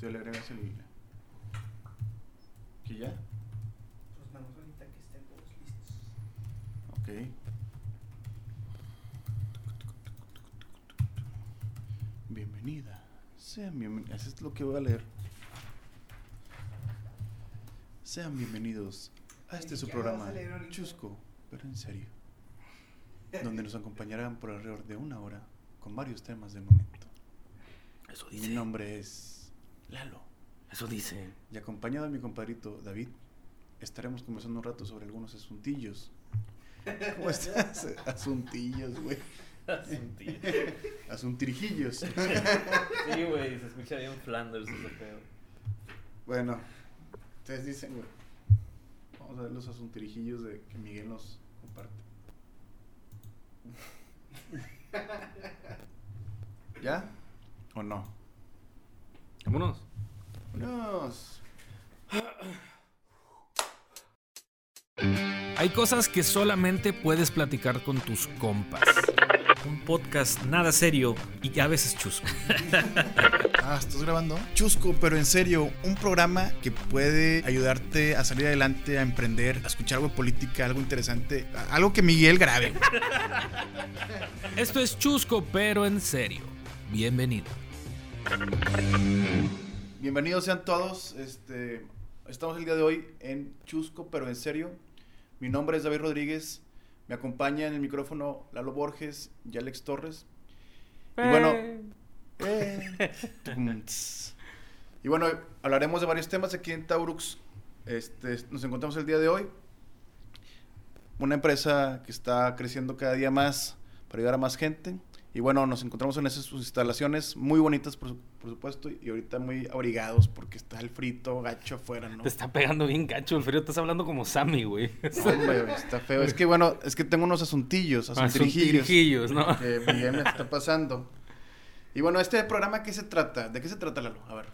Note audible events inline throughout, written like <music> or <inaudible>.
Tú le agregas el. ¿Que ya? Pues vamos ahorita que estén todos listos. Ok. Bienvenida. Sean bienvenidos. Eso es lo que voy a leer. Sean bienvenidos a este su programa. Chusco, pero en serio. Donde nos acompañarán por alrededor de una hora con varios temas del momento. Eso Mi dice. nombre es Lalo. Eso dice. Y acompañado de mi compadrito David, estaremos conversando un rato sobre algunos asuntillos. <laughs> ¿Cómo estás? Asuntillos, güey. Asuntirijillos. <laughs> Sí, güey, se escucha bien Flanders ese pedo. Bueno, ustedes dicen, güey. Vamos a ver los asuntirijillos de que Miguel nos comparte. <laughs> ¿Ya? ¿O no? Vámonos. Vámonos. Hay cosas que solamente puedes platicar con tus compas. Un podcast nada serio y a veces chusco. <laughs> Ah, ¿estás grabando? Chusco, pero en serio, un programa que puede ayudarte a salir adelante, a emprender, a escuchar algo de política, algo interesante, algo que Miguel grabe. Esto es chusco, pero en serio. Bienvenido. Bienvenidos sean todos. Este, estamos el día de hoy en Chusco, pero en serio. Mi nombre es David Rodríguez. Me acompaña en el micrófono Lalo Borges y Alex Torres. Y bueno, eh, <laughs> y bueno, hablaremos de varios temas aquí en Taurux. Este, nos encontramos el día de hoy. Una empresa que está creciendo cada día más para ayudar a más gente. Y bueno, nos encontramos en esas sus instalaciones muy bonitas, por, su- por supuesto, y ahorita muy abrigados porque está el frito gacho afuera, ¿no? Te está pegando bien gacho el frío. Estás hablando como Sammy, güey. Güey, está feo. Es que <laughs> bueno, es que tengo unos asuntillos, asuntirijillos. Asuntirijillos, ¿no? Que Miguel me está pasando. Y bueno, este programa, ¿qué se trata? ¿De qué se trata, Lalo? A ver.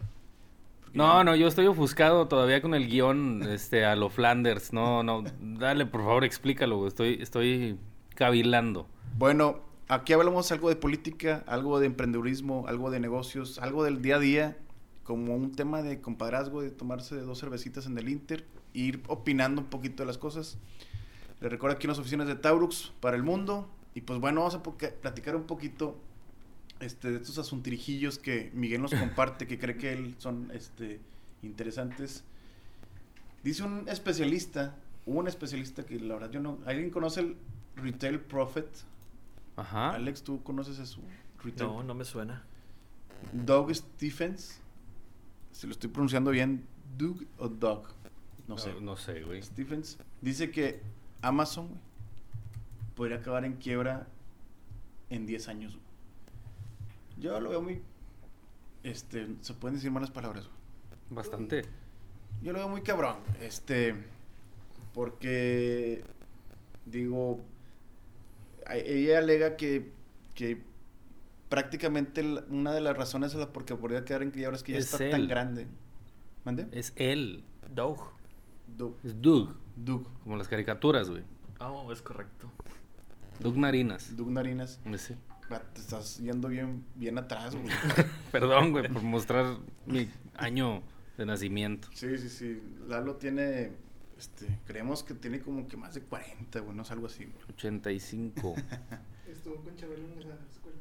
No, no, yo estoy ofuscado todavía con el guion este, a lo Flanders. No, no, dale, por favor, explícalo. güey. Estoy, estoy cavilando. Bueno, aquí hablamos algo de política, algo de emprendedurismo, algo de negocios, algo del día a día, como un tema de compadrazgo, de tomarse dos cervecitas en el Inter, e ir opinando un poquito de las cosas. Les recuerdo aquí en las oficinas de Taurux para el mundo. Y pues bueno, vamos a platicar un poquito este, de estos asuntirijillos que Miguel nos <laughs> comparte, que cree que él son este, interesantes. Dice un especialista, hubo un especialista que la verdad yo no... ¿Alguien conoce el Retail Profit? Ajá. Alex, ¿tú conoces a su retail? No, no me suena. Doug Stephens. Si lo estoy pronunciando bien, Doug o Doug. No sé. No, no sé, güey. Stephens dice que Amazon güey, podría acabar en quiebra en 10 años. güey. Yo lo veo muy. Este, se pueden decir malas palabras. güey. Bastante. Yo lo veo muy cabrón. Este. Porque. Digo. A- Ella alega que. que prácticamente una de las razones es la porque podría quedar en quiebra es que ya Es está tan grande. ¿Mande? Es él. Doug. Doug. Es Doug. Doug. Como las caricaturas, güey. Oh, es correcto. Doug Narinas. Doug Narinas. Ese. Ah, Te estás yendo bien, bien atrás, güey. <laughs> Perdón, güey, por mostrar mi año de nacimiento. Sí, sí, sí. Lalo tiene. Este, creemos que tiene como que más de 40, güey, no es algo así. güey. 85. <laughs> Estuvo con Chabelo en la escuela.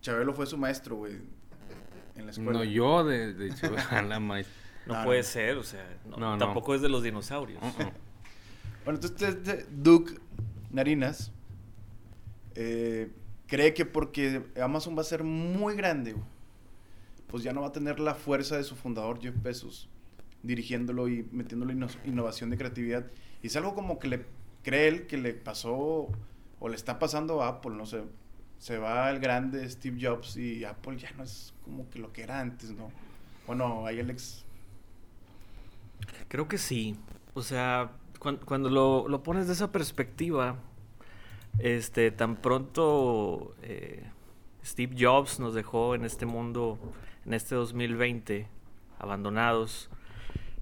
Chabelo fue su maestro, güey. En la escuela. No, yo de, de <laughs> maíz. No Ah, puede no. ser, o sea, no, No, no. tampoco es de los dinosaurios. Uh-uh. Bueno, entonces este Duke Narinas eh, cree que porque Amazon va a ser muy grande, güey, pues ya no va a tener la fuerza de su fundador Jeff Bezos dirigiéndolo y metiéndolo inno- innovación de creatividad. Y es algo como que le cree él que le pasó o le está pasando a Apple, no sé. Se va el grande Steve Jobs y Apple ya no es como que lo que era antes, ¿no? Bueno, ahí Alex. Creo que sí. O sea, cuan- cuando lo, lo pones de esa perspectiva, este, tan pronto eh, Steve Jobs nos dejó en este mundo, en este 2020, abandonados.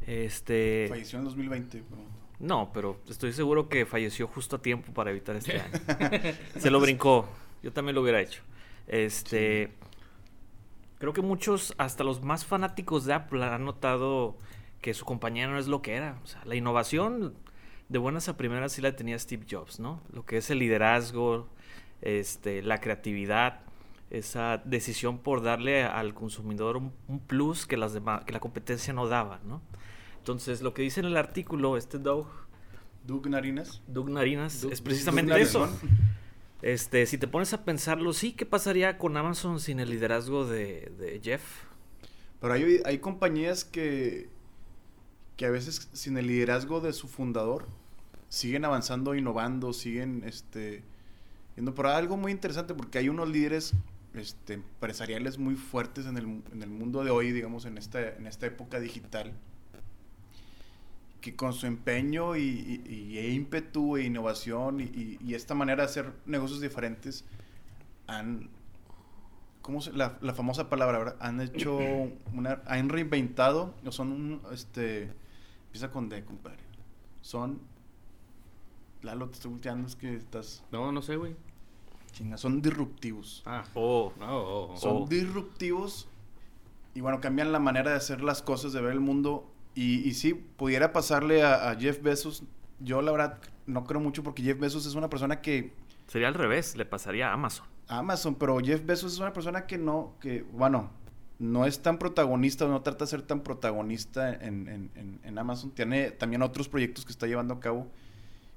Este, Falleció en 2020. pero- no, pero estoy seguro que falleció justo a tiempo para evitar este año. <laughs> Se lo brincó. Yo también lo hubiera hecho. Este. Creo que muchos, hasta los más fanáticos de Apple, han notado que su compañía no es lo que era. O sea, la innovación de buenas a primeras sí la tenía Steve Jobs, ¿no? Lo que es el liderazgo, este, la creatividad, esa decisión por darle al consumidor un, un plus que, las demás, que la competencia no daba, ¿no? Entonces, lo que dice en el artículo, este Doug, Doug Narinas. Doug Narinas, Doug- es precisamente eso. Este, si te pones a pensarlo, sí, ¿qué pasaría con Amazon sin el liderazgo de, de Jeff? Pero hay, hay compañías que, que a veces sin el liderazgo de su fundador siguen avanzando, innovando, siguen este, yendo por algo muy interesante porque hay unos líderes este, empresariales muy fuertes en el, en el mundo de hoy, digamos, en esta, en esta época digital, que con su empeño y, y- y ímpetu e innovación y, y- esta manera de hacer negocios diferentes han, ¿cómo se, la, la famosa palabra, ¿verdad? Han hecho <clears throat> una, han reinventado, o son un, este, empieza con D, compadre. Son, Lalo, te estoy volteando, es que estás, No, no sé, güey. chinga, son disruptivos. Ah. Oh, No, oh, oh. Son Oh. disruptivos y bueno, cambian la manera de hacer las cosas, de ver el mundo. Y, y sí, pudiera pasarle a, a Jeff Bezos. Yo la verdad no creo mucho porque Jeff Bezos es una persona que sería al revés, le pasaría a Amazon. Amazon, pero Jeff Bezos es una persona que no, que, bueno, no es tan protagonista, no trata de ser tan protagonista en, en- en- en Amazon. Tiene también otros proyectos que está llevando a cabo.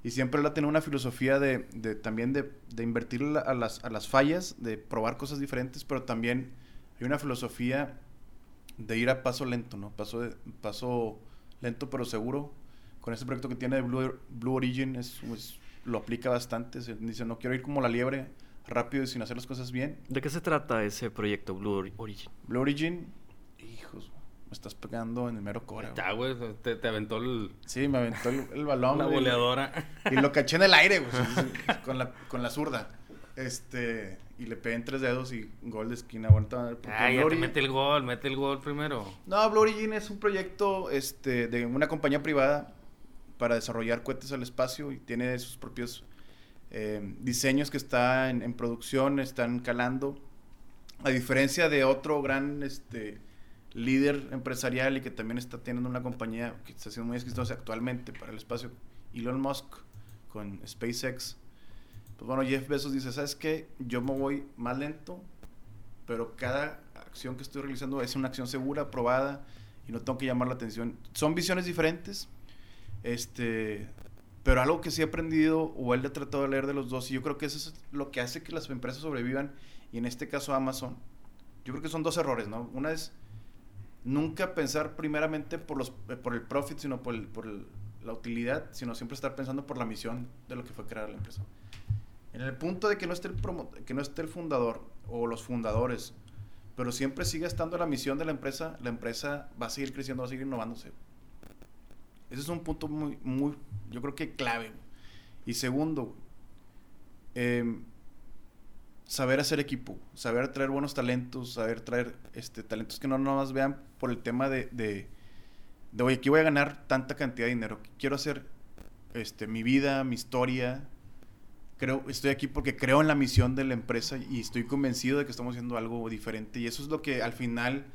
Y siempre él ha tenido una filosofía de, de también de, de invertir a las, a las fallas, de probar cosas diferentes, pero también hay una filosofía de ir a paso lento, ¿no? Paso, de- paso lento pero seguro. Con este proyecto que tiene de Blue, Blue Origin es, es- lo aplica bastante. Se dice, no quiero ir como la liebre, rápido y sin hacer las cosas bien. ¿De qué se trata ese proyecto Blue Ori- Origin? Blue Origin, hijos, me estás pegando en el mero cora. Ya, güey. te, te aventó el- Sí, me aventó el, el balón. la boleadora. Y lo caché en el aire, güey, <laughs> con la, con la zurda. Este, y le pegué en tres dedos y gol de esquina. Bueno, Blue ya te mete el gol, mete el gol primero. No, Blue Origin es un proyecto este, de una compañía privada para desarrollar cohetes al espacio y tiene sus propios eh, diseños que está en, en producción, están calando. A diferencia de otro gran este, líder empresarial y que también está teniendo una compañía que está siendo muy exitosa actualmente para el espacio, Elon Musk con SpaceX. Pues bueno, Jeff Bezos dice, ¿sabes qué? Yo me voy más lento, pero cada acción que estoy realizando es una acción segura, probada, y no tengo que llamar la atención. Son visiones diferentes, este, pero algo que sí he aprendido, o él ha tratado de leer de los dos, y yo creo que eso es lo que hace que las empresas sobrevivan, y en este caso Amazon, yo creo que son dos errores, ¿no? Una es nunca pensar primeramente por, los, por el profit, sino por, el- por el- la utilidad, sino siempre estar pensando por la misión de lo que fue crear la empresa. En el punto de que no esté el, que no esté el fundador o los fundadores, pero siempre sigue estando la misión de la empresa, la empresa va a seguir creciendo, va a seguir innovándose. Ese es un punto muy, muy, yo creo que clave. Y segundo, em, saber hacer equipo, saber traer buenos talentos, saber traer este, talentos que no nomás vean por el tema de, de, de, oye, aquí voy a ganar tanta cantidad de dinero, quiero hacer este, mi vida, mi historia, creo, estoy aquí porque creo en la misión de la empresa y estoy convencido de que estamos haciendo algo diferente. Y eso es lo que al final,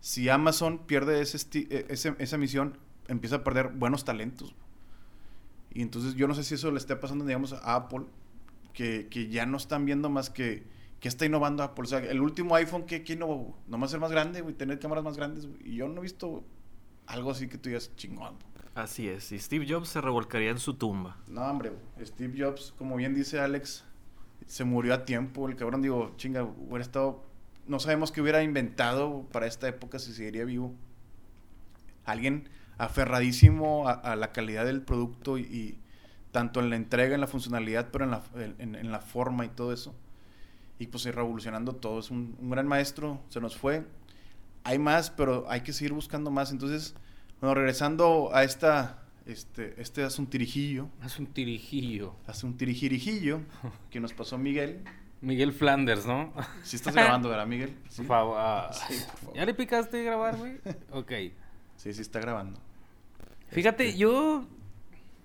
si Amazon pierde eh, ese- esa misión, empieza a perder buenos talentos. Y entonces yo no sé si eso le está pasando, digamos, a Apple, que, que ya no están viendo más que, que está innovando Apple. O sea, el último iPhone, ¿qué, qué innovó? Nomás ser más grande, güey, tener cámaras más grandes. güey. Y yo no he visto algo así que tú digas chingón. Así es, y Steve Jobs se revolcaría en su tumba. No, hombre. Steve Jobs, como bien dice Alex, se murió a tiempo. El cabrón, digo, chinga, hubiera estado. No sabemos qué hubiera inventado para esta época si seguiría vivo. Alguien aferradísimo a, a la calidad del producto y, y tanto en la entrega, en la funcionalidad, pero en la, en, en la forma y todo eso. Y pues ir revolucionando todo. Es un, un gran maestro, se nos fue. Hay más, pero hay que seguir buscando más. Entonces, bueno, regresando a esta, este, este asuntirijillo, Es un tirijillo. hace un tirijirijillo que nos pasó Miguel. Miguel Flanders, ¿no? Si estás grabando, ¿verdad, <laughs> Miguel? Sí, Por favor. ah. Sí, por favor. ¿Ya le picaste grabar, güey? Ok. sí, sí está grabando. Fíjate, Este, yo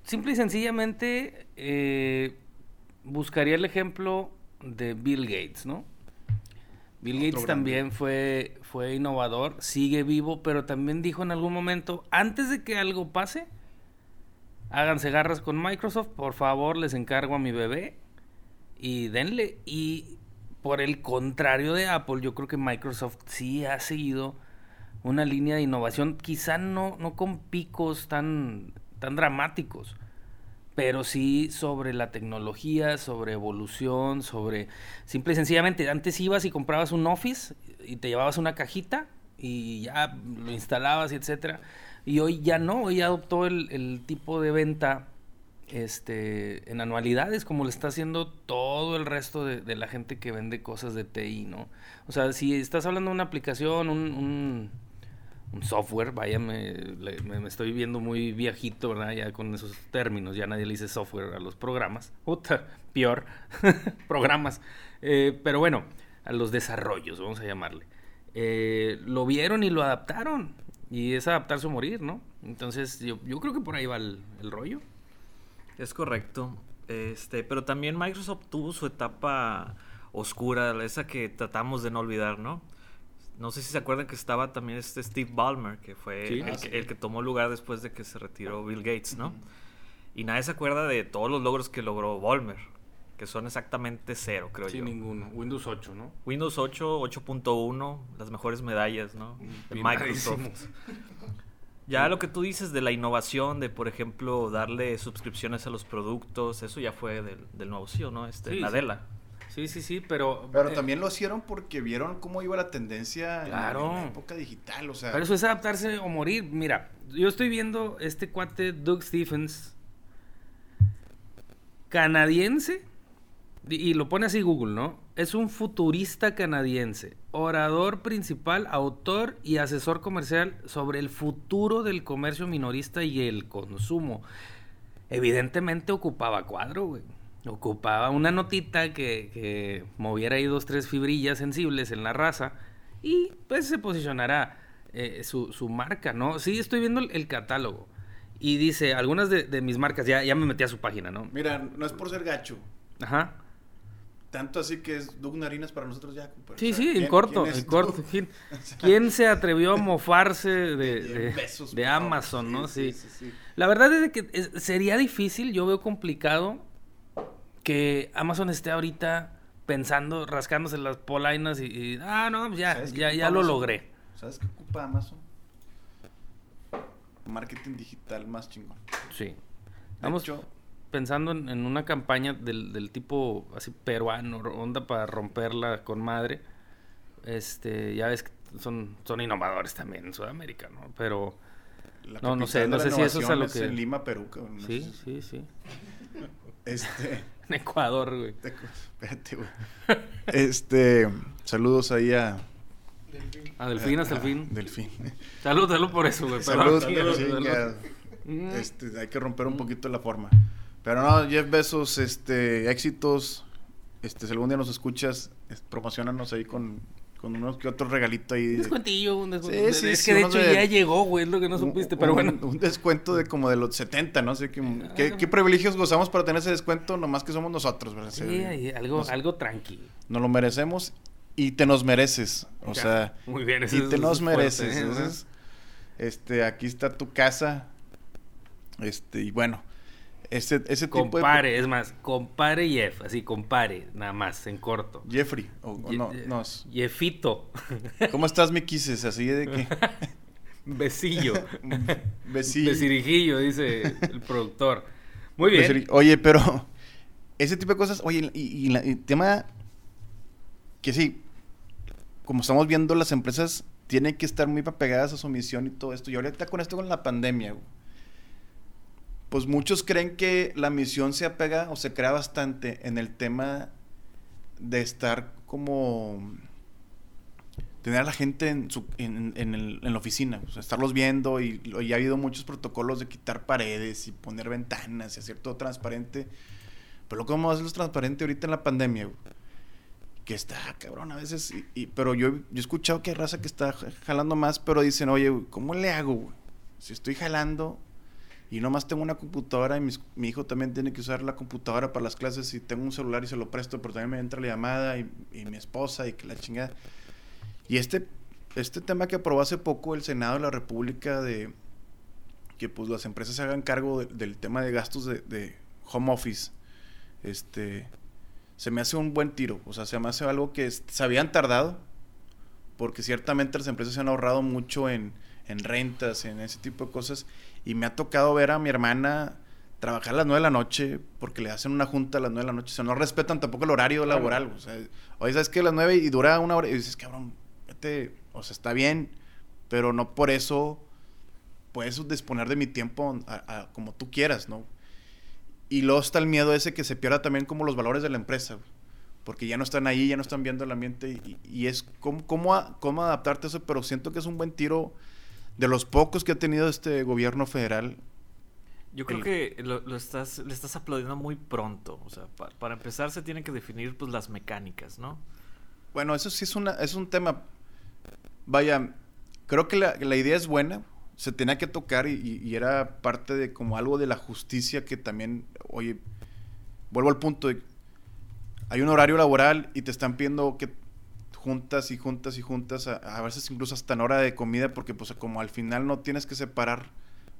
simple y sencillamente eh, buscaría el ejemplo de Bill Gates, ¿no? Bill Gates también fue, fue innovador, sigue vivo, pero también dijo en algún momento, antes de que algo pase, háganse garras con Microsoft, por favor, les encargo a mi bebé y denle. Y por el contrario de Apple, yo creo que Microsoft sí ha seguido una línea de innovación, quizá no, no con picos tan, tan dramáticos, pero sí sobre la tecnología, sobre evolución, sobre... Simple y sencillamente, antes ibas y comprabas un Office y te llevabas una cajita y ya lo instalabas y etcétera. Y hoy ya no, hoy adoptó el, tipo de venta este, en anualidades, como lo está haciendo todo el resto de, la gente que vende cosas de TI, ¿no? O sea, si estás hablando de una aplicación, un, un software, vaya, me, me- estoy viendo muy viejito, ¿verdad? Ya con esos términos, ya nadie le dice software a los programas. Puta, peor, <laughs> programas. Eh, pero bueno, a los desarrollos, vamos a llamarle. Eh, lo vieron y lo adaptaron. Y es adaptarse o morir, ¿no? Entonces, yo, yo creo que por ahí va el, el rollo. Es correcto. Este, pero también Microsoft tuvo su etapa oscura, esa que tratamos de no olvidar, ¿no? No sé si se acuerdan que estaba también este Steve Ballmer, que fue Sí. el, Ah, que, sí. el que tomó lugar después de que se retiró Bill Gates, ¿no? Y nadie se acuerda de todos los logros que logró Ballmer, que son exactamente cero, creo Sí, yo. ninguno. Windows 8, ¿no? Windows 8, 8.1, las mejores medallas, ¿no? De Microsoft. Ya lo que tú dices de la innovación, de por ejemplo darle suscripciones a los productos, eso ya fue del, del nuevo CEO, ¿no? Este, Sí, Nadella. Sí, sí, sí, pero... Pero eh, también lo hicieron porque vieron cómo iba la tendencia en la- Claro. en la época digital, o sea... Pero eso es adaptarse o morir. Mira, yo estoy viendo este cuate Doug Stephens, canadiense, y lo pone así Google, ¿no? Es un futurista canadiense, orador principal, autor y asesor comercial sobre el futuro del comercio minorista y el consumo. Evidentemente ocupaba cuadro, güey. Ocupaba una notita que, que moviera ahí dos, tres fibrillas sensibles en la raza y pues se posicionará eh, su, su marca, ¿no? Sí, estoy viendo el, el catálogo y dice algunas de, de mis marcas, ya, ya me metí a su página, ¿no? Mira, no es por ser gacho, Ajá. tanto así que es Doug Narinas para nosotros ya. Sí, O sea, sí, en ¿quién- corto, en corto. <laughs> ¿Quién, quién se atrevió a <laughs> mofarse de, de- besos, de favor. Amazon, no? Sí. sí, sí. La verdad es que es- sería difícil, yo veo complicado que Amazon esté ahorita pensando, rascándose las polainas y, y, ah, no, pues ya, ¿Sabes qué ya, ya lo Amazon? logré. ¿Sabes qué ocupa Amazon? Marketing digital más chingón. Sí. Vamos hecho, pensando en, en una campaña del, del tipo así peruano, onda para romperla con madre. Este, ya ves que son, son innovadores también en Sudamérica, ¿no? Pero No, no sé, no sé si eso es a lo que- en Lima, Perú, cabrón, no sí, si- sí, sí. <laughs> Este... <laughs> En Ecuador, güey. te- Espérate, güey. Este... Saludos ahí a... A Delfín hasta el fin. Delfín. Salud, salud por eso, güey. Salud, sí, Salud. que- Mm. este, hay que romper un poquito la forma. Pero no, Jeff Bezos, este, éxitos. Este, si algún día nos escuchas, es- promocionanos ahí con, con unos que otros regalitos ahí. Un de- descuentillo, un Sí, descuento. sí, es sí, que de hecho de- ya llegó, güey, es lo que no un- supiste, pero bueno. Un descuento de como de los 70, ¿no? qué, Ah. qué, qué privilegios gozamos para tener ese descuento, nomás que somos nosotros, ¿verdad? Sí, ahí, algo, nos, algo tranqui. nos lo merecemos y te nos mereces. O Ya, sea, muy bien, eso y es- te nos es fuerte, mereces. ¿eh? ese es- este, aquí está tu casa. Este, y bueno, ese, ese tipo de... Compare, es más, compare Jeff, así, compare, nada más, en corto. Jeffrey, o, o no, Ye- no, es- Jeffito, ¿Cómo estás, mi quises? Así de que... <laughs> besillo, <laughs> Besillo. besirijillo, dice el productor. Muy bien. Oye, pero <laughs> ese tipo de cosas, oye, y, y la- y el tema que sí, como estamos viendo, las empresas tienen que estar muy apegadas a su misión y todo esto. Y ahorita con esto con la pandemia, güey, pues muchos creen que la misión se apega o se crea bastante en el tema de estar como tener a la gente en, la oficina, estarlos viendo y, y ha habido muchos protocolos de quitar paredes y poner ventanas y hacer todo transparente. Pero ¿cómo hacerlos transparente ahorita en la pandemia? Que está cabrón a veces, y, y- pero yo, yo he escuchado que hay raza que está jalando más, pero dicen, oye, ¿cómo le hago? Si estoy jalando y nomás tengo una computadora y mis- mi hijo también tiene que usar la computadora para las clases y tengo un celular y se lo presto, pero también me entra la llamada y, y mi esposa y que la chingada. Y este, este tema que aprobó hace poco el Senado de la República de que pues las empresas se hagan cargo de- del tema de gastos de, de home office, este, se me hace un buen tiro, o sea, se me hace algo que se habían tardado, porque ciertamente las empresas se han ahorrado mucho en, en rentas, en ese tipo de cosas, y me ha tocado ver a mi hermana trabajar a las 9 de la noche porque le hacen una junta a las 9 de la noche, o sea, no respetan tampoco el horario Claro. laboral, o sea, oye, ¿sabes qué? A las 9 y dura una hora, y dices, cabrón, vete, o sea, está bien, pero no por eso puedes disponer de mi tiempo a- a- como tú quieras, ¿no? Y luego está el miedo ese que se pierda también como los valores de la empresa, güey. porque ya no están ahí, ya no están viendo el ambiente y, y es cómo, cómo, a- cómo adaptarte a eso, pero siento que es un buen tiro de los pocos que ha tenido este gobierno federal. Yo creo El- que lo, lo estás, le estás aplaudiendo muy pronto. O sea, pa- para empezar se tienen que definir pues las mecánicas, ¿no? Bueno, eso sí es, una, es un tema. Vaya, creo que la, la idea es buena, se tenía que tocar y, y- era parte de como algo de la justicia que también, oye, vuelvo al punto de, hay un horario laboral y te están pidiendo que juntas y juntas y juntas, a, veces incluso hasta en hora de comida, porque pues como al final no tienes que separar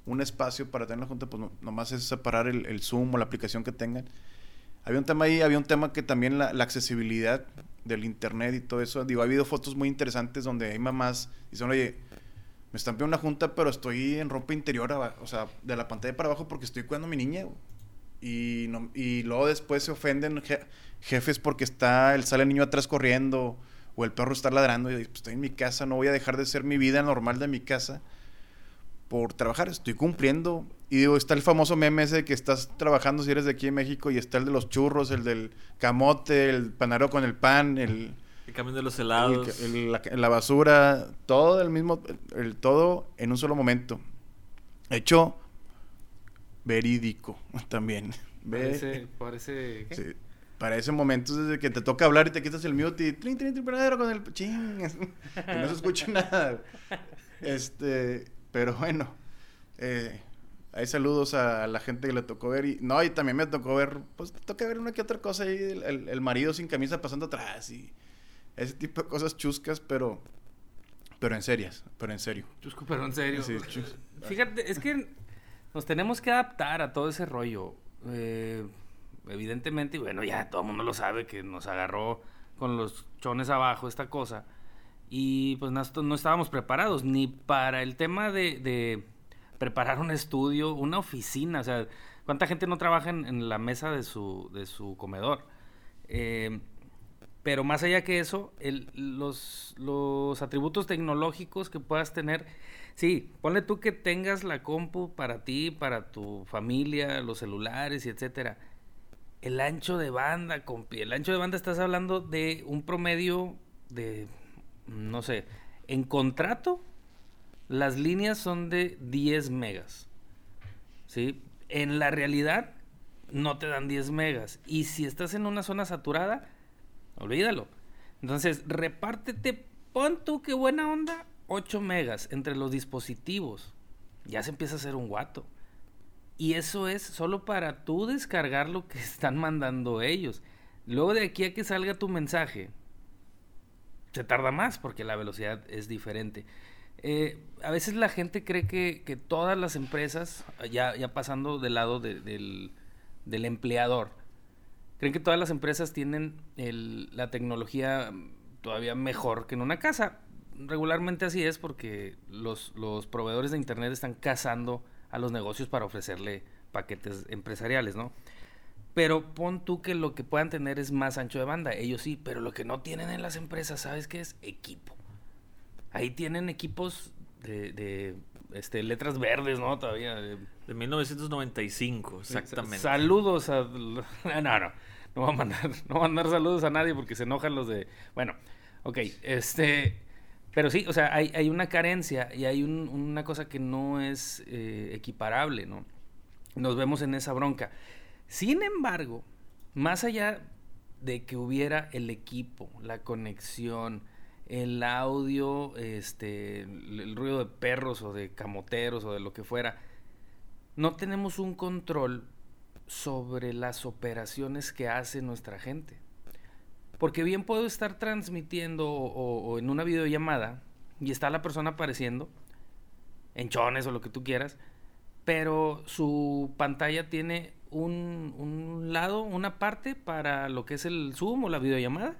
un espacio para tener la junta, pues no- nomás es separar el, Zoom o la aplicación que tengan. Había un tema ahí, había un tema que también la, la accesibilidad del internet y todo eso. Digo, ha habido fotos muy interesantes donde hay mamás y dicen, oye, me están pidiendo una junta, pero estoy en ropa interior, o sea, de la pantalla para abajo porque estoy cuidando a mi niña. güey". Y, no, y luego después se ofenden je- jefes porque está el sale el niño atrás corriendo o el perro está ladrando. Y pues estoy en mi casa, no voy a dejar de ser mi vida normal de mi casa por trabajar, estoy cumpliendo. Y digo, está el famoso meme ese de que estás trabajando si eres de aquí en México y está el de los churros, el del camote, el panadero con el pan, el, El cambio de los el- helados. el- la, la basura, todo el mismo, el, el todo en un solo momento. Hecho verídico <laughs> también. Ve- Parece, parece ¿qué? Sí. Para ese momento es desde que te toca hablar y te quitas el mute y trin, trin, trin, con el ching. y no se escucha <laughs> nada. Este, pero bueno, eh, hay saludos a la gente que le tocó ver y no, y también me tocó ver, pues te toca ver una que otra cosa ahí, el, el- el marido sin camisa pasando atrás y ese tipo de cosas chuscas, pero pero en serias, pero en serio. Chusco, pero en serio. Sí, chus- Fíjate, es que nos tenemos que adaptar a todo ese rollo. Eh, evidentemente, y bueno, ya todo el mundo lo sabe que nos agarró con los chones abajo esta cosa. Y pues no, no estábamos preparados ni para el tema de, preparar un estudio, una oficina. O sea, ¿cuánta gente no trabaja en, en la mesa de su, de su comedor? Eh, pero más allá que eso, el- los, los atributos tecnológicos que puedas tener, sí, ponle tú que tengas la compu para ti, para tu familia, los celulares y etcétera. El ancho de banda, compi, el ancho de banda estás hablando de un promedio de, no sé, en contrato, las líneas son de 10 megas. ¿Sí? En la realidad, no te dan 10 megas. Y si estás en una zona saturada, olvídalo. Entonces, repártete, pon tú qué buena onda, 8 megas entre los dispositivos. Ya se empieza a hacer un guato. Y eso es solo para tú descargar lo que <laughs> están mandando ellos. Luego de aquí a que salga tu mensaje, se tarda más porque la velocidad es diferente. Eh, a veces la gente cree que, que todas las empresas, ya, ya pasando del lado de- del, del empleador, creen que todas las empresas tienen la tecnología todavía mejor que en una casa. Regularmente así es porque los, los proveedores de Internet están cazando a los negocios para ofrecerle paquetes empresariales, ¿no? Pero pon tú que lo que puedan tener es más ancho de banda, ellos sí, pero lo que no tienen en las empresas, ¿sabes qué es? Equipo. Ahí tienen equipos de, de, este, letras verdes, ¿no? Todavía. de- De 1995, exactamente. Saludos a. No, <laughs> no, no. No voy a mandar, <laughs> no voy a mandar saludos a nadie porque se enojan los de. Bueno, ok. Este. Pero sí, o sea, hay, hay una carencia y hay un- una cosa que no es eh, equiparable, ¿no? Nos vemos en esa bronca. Sin embargo, más allá de que hubiera el equipo, la conexión, el audio, este, el, el ruido de perros o de camoteros o de lo que fuera, no tenemos un control sobre las operaciones que hace nuestra gente. Porque bien puedo estar transmitiendo o, o- o en una videollamada y está la persona apareciendo, en chones o lo que tú quieras, pero su pantalla tiene un, un lado, una parte para lo que es el Zoom o la videollamada.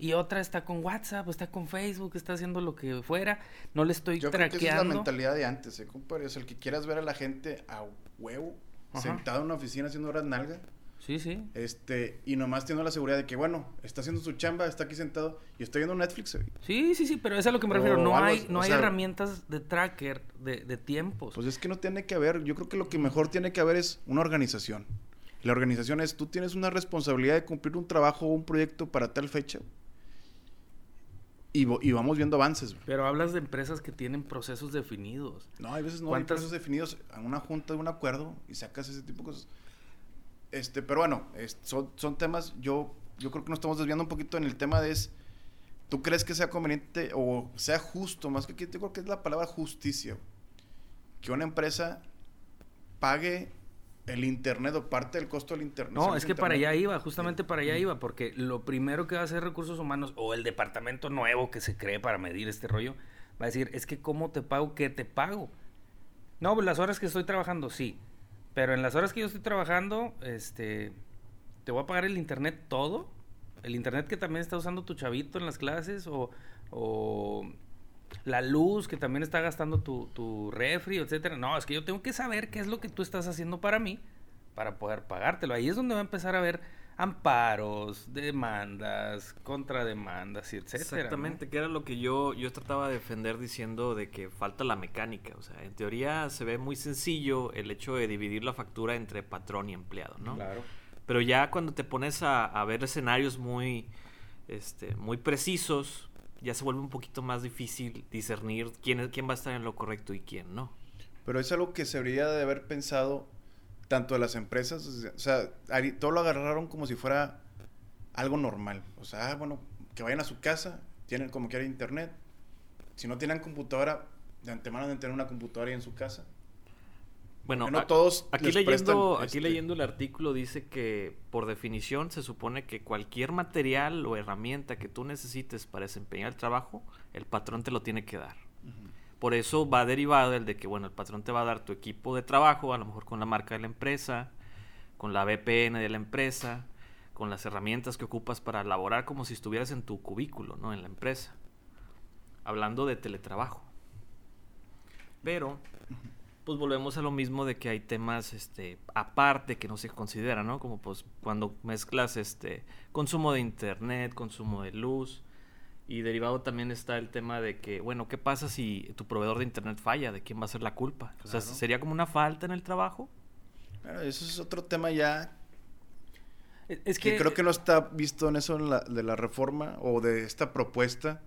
Y otra está con WhatsApp, está con Facebook, está haciendo lo que fuera. No le estoy Yo creo que esa es la traqueando. mentalidad de antes, ¿eh, compadre? O sea, el que quieras ver a la gente a huevo, Ajá. sentado en una oficina haciendo horas nalga, Sí, sí. este, y nomás teniendo la seguridad de que, bueno, está haciendo su chamba, está aquí sentado y estoy viendo Netflix. güey. Sí, sí, sí, pero es a lo que me refiero. No algo hay, no hay sea- herramientas de tracker de, de tiempos. Pues es que no tiene que haber, yo creo que lo que mejor tiene que haber es una organización. La organización es, tú tienes una responsabilidad de cumplir un trabajo o un proyecto para tal fecha. Y, y vamos viendo avances. Pero hablas de empresas que tienen procesos definidos. No, hay veces no hay ¿Cuántas- procesos definidos a una junta de un acuerdo y sacas ese tipo de cosas. Este, pero bueno, es- son, son temas, yo, yo creo que nos estamos desviando un poquito en el tema de es, ¿tú crees que sea conveniente o sea justo, más que aquí, yo creo que es la palabra justicia, que una empresa pague el internet o parte del costo del internet? No, es que para internet? allá iba, justamente para allá iba, porque lo primero que va a hacer recursos humanos o el departamento nuevo que se cree para medir este rollo, va a decir, es que cómo te pago, qué te pago. No, pues las horas que estoy trabajando, sí. Pero en las horas que yo estoy trabajando, este, te voy a pagar el internet todo. El internet que también está usando tu chavito en las clases o, o la luz que también está gastando tu, tu refri, etcétera. No, es que yo tengo que saber qué es lo que tú estás haciendo para mí para poder pagártelo. Ahí es donde va a empezar a haber amparos, demandas, contrademandas, y etcétera. ¿no? Exactamente, que era lo que yo, yo trataba de defender diciendo de que falta la mecánica. O sea, en teoría se ve muy sencillo el hecho de dividir la factura entre patrón y empleado, ¿no? Claro. Pero ya cuando te pones a, a ver escenarios muy, este, muy precisos, ya se vuelve un poquito más difícil discernir quién, es- quién va a estar en lo correcto y quién no. Pero es algo que se debería de haber pensado tanto de las empresas, o sea, todo lo agarraron como si fuera algo normal. O sea, ah, bueno, que vayan a su casa, tienen como quiera internet. Si no tienen computadora, de antemano deben tener una computadora ahí en su casa. Bueno, Que no a- todos aquí leyendo, prestan, aquí este- leyendo el artículo dice que por definición se supone que cualquier material o herramienta que tú necesites para desempeñar el trabajo, el patrón te lo tiene que dar. Por eso va derivado del de que, bueno, el patrón te va a dar tu equipo de trabajo, a lo mejor con la marca de la empresa, con la VPN de la empresa, con las herramientas que ocupas para laborar como si estuvieras en tu cubículo, ¿no? En la empresa. Hablando de teletrabajo. Pero, pues volvemos a lo mismo de que hay temas este aparte que no se consideran, ¿no? Como pues cuando mezclas este consumo de internet, consumo de luz y derivado también está el tema de que, bueno, ¿qué pasa si tu proveedor de internet falla? ¿De quién va a ser la culpa? O sea, Claro. ¿sería como una falta en el trabajo? Bueno, eso es otro tema ya Es- Es que que, creo que no está visto en eso en la- de la reforma o de esta propuesta.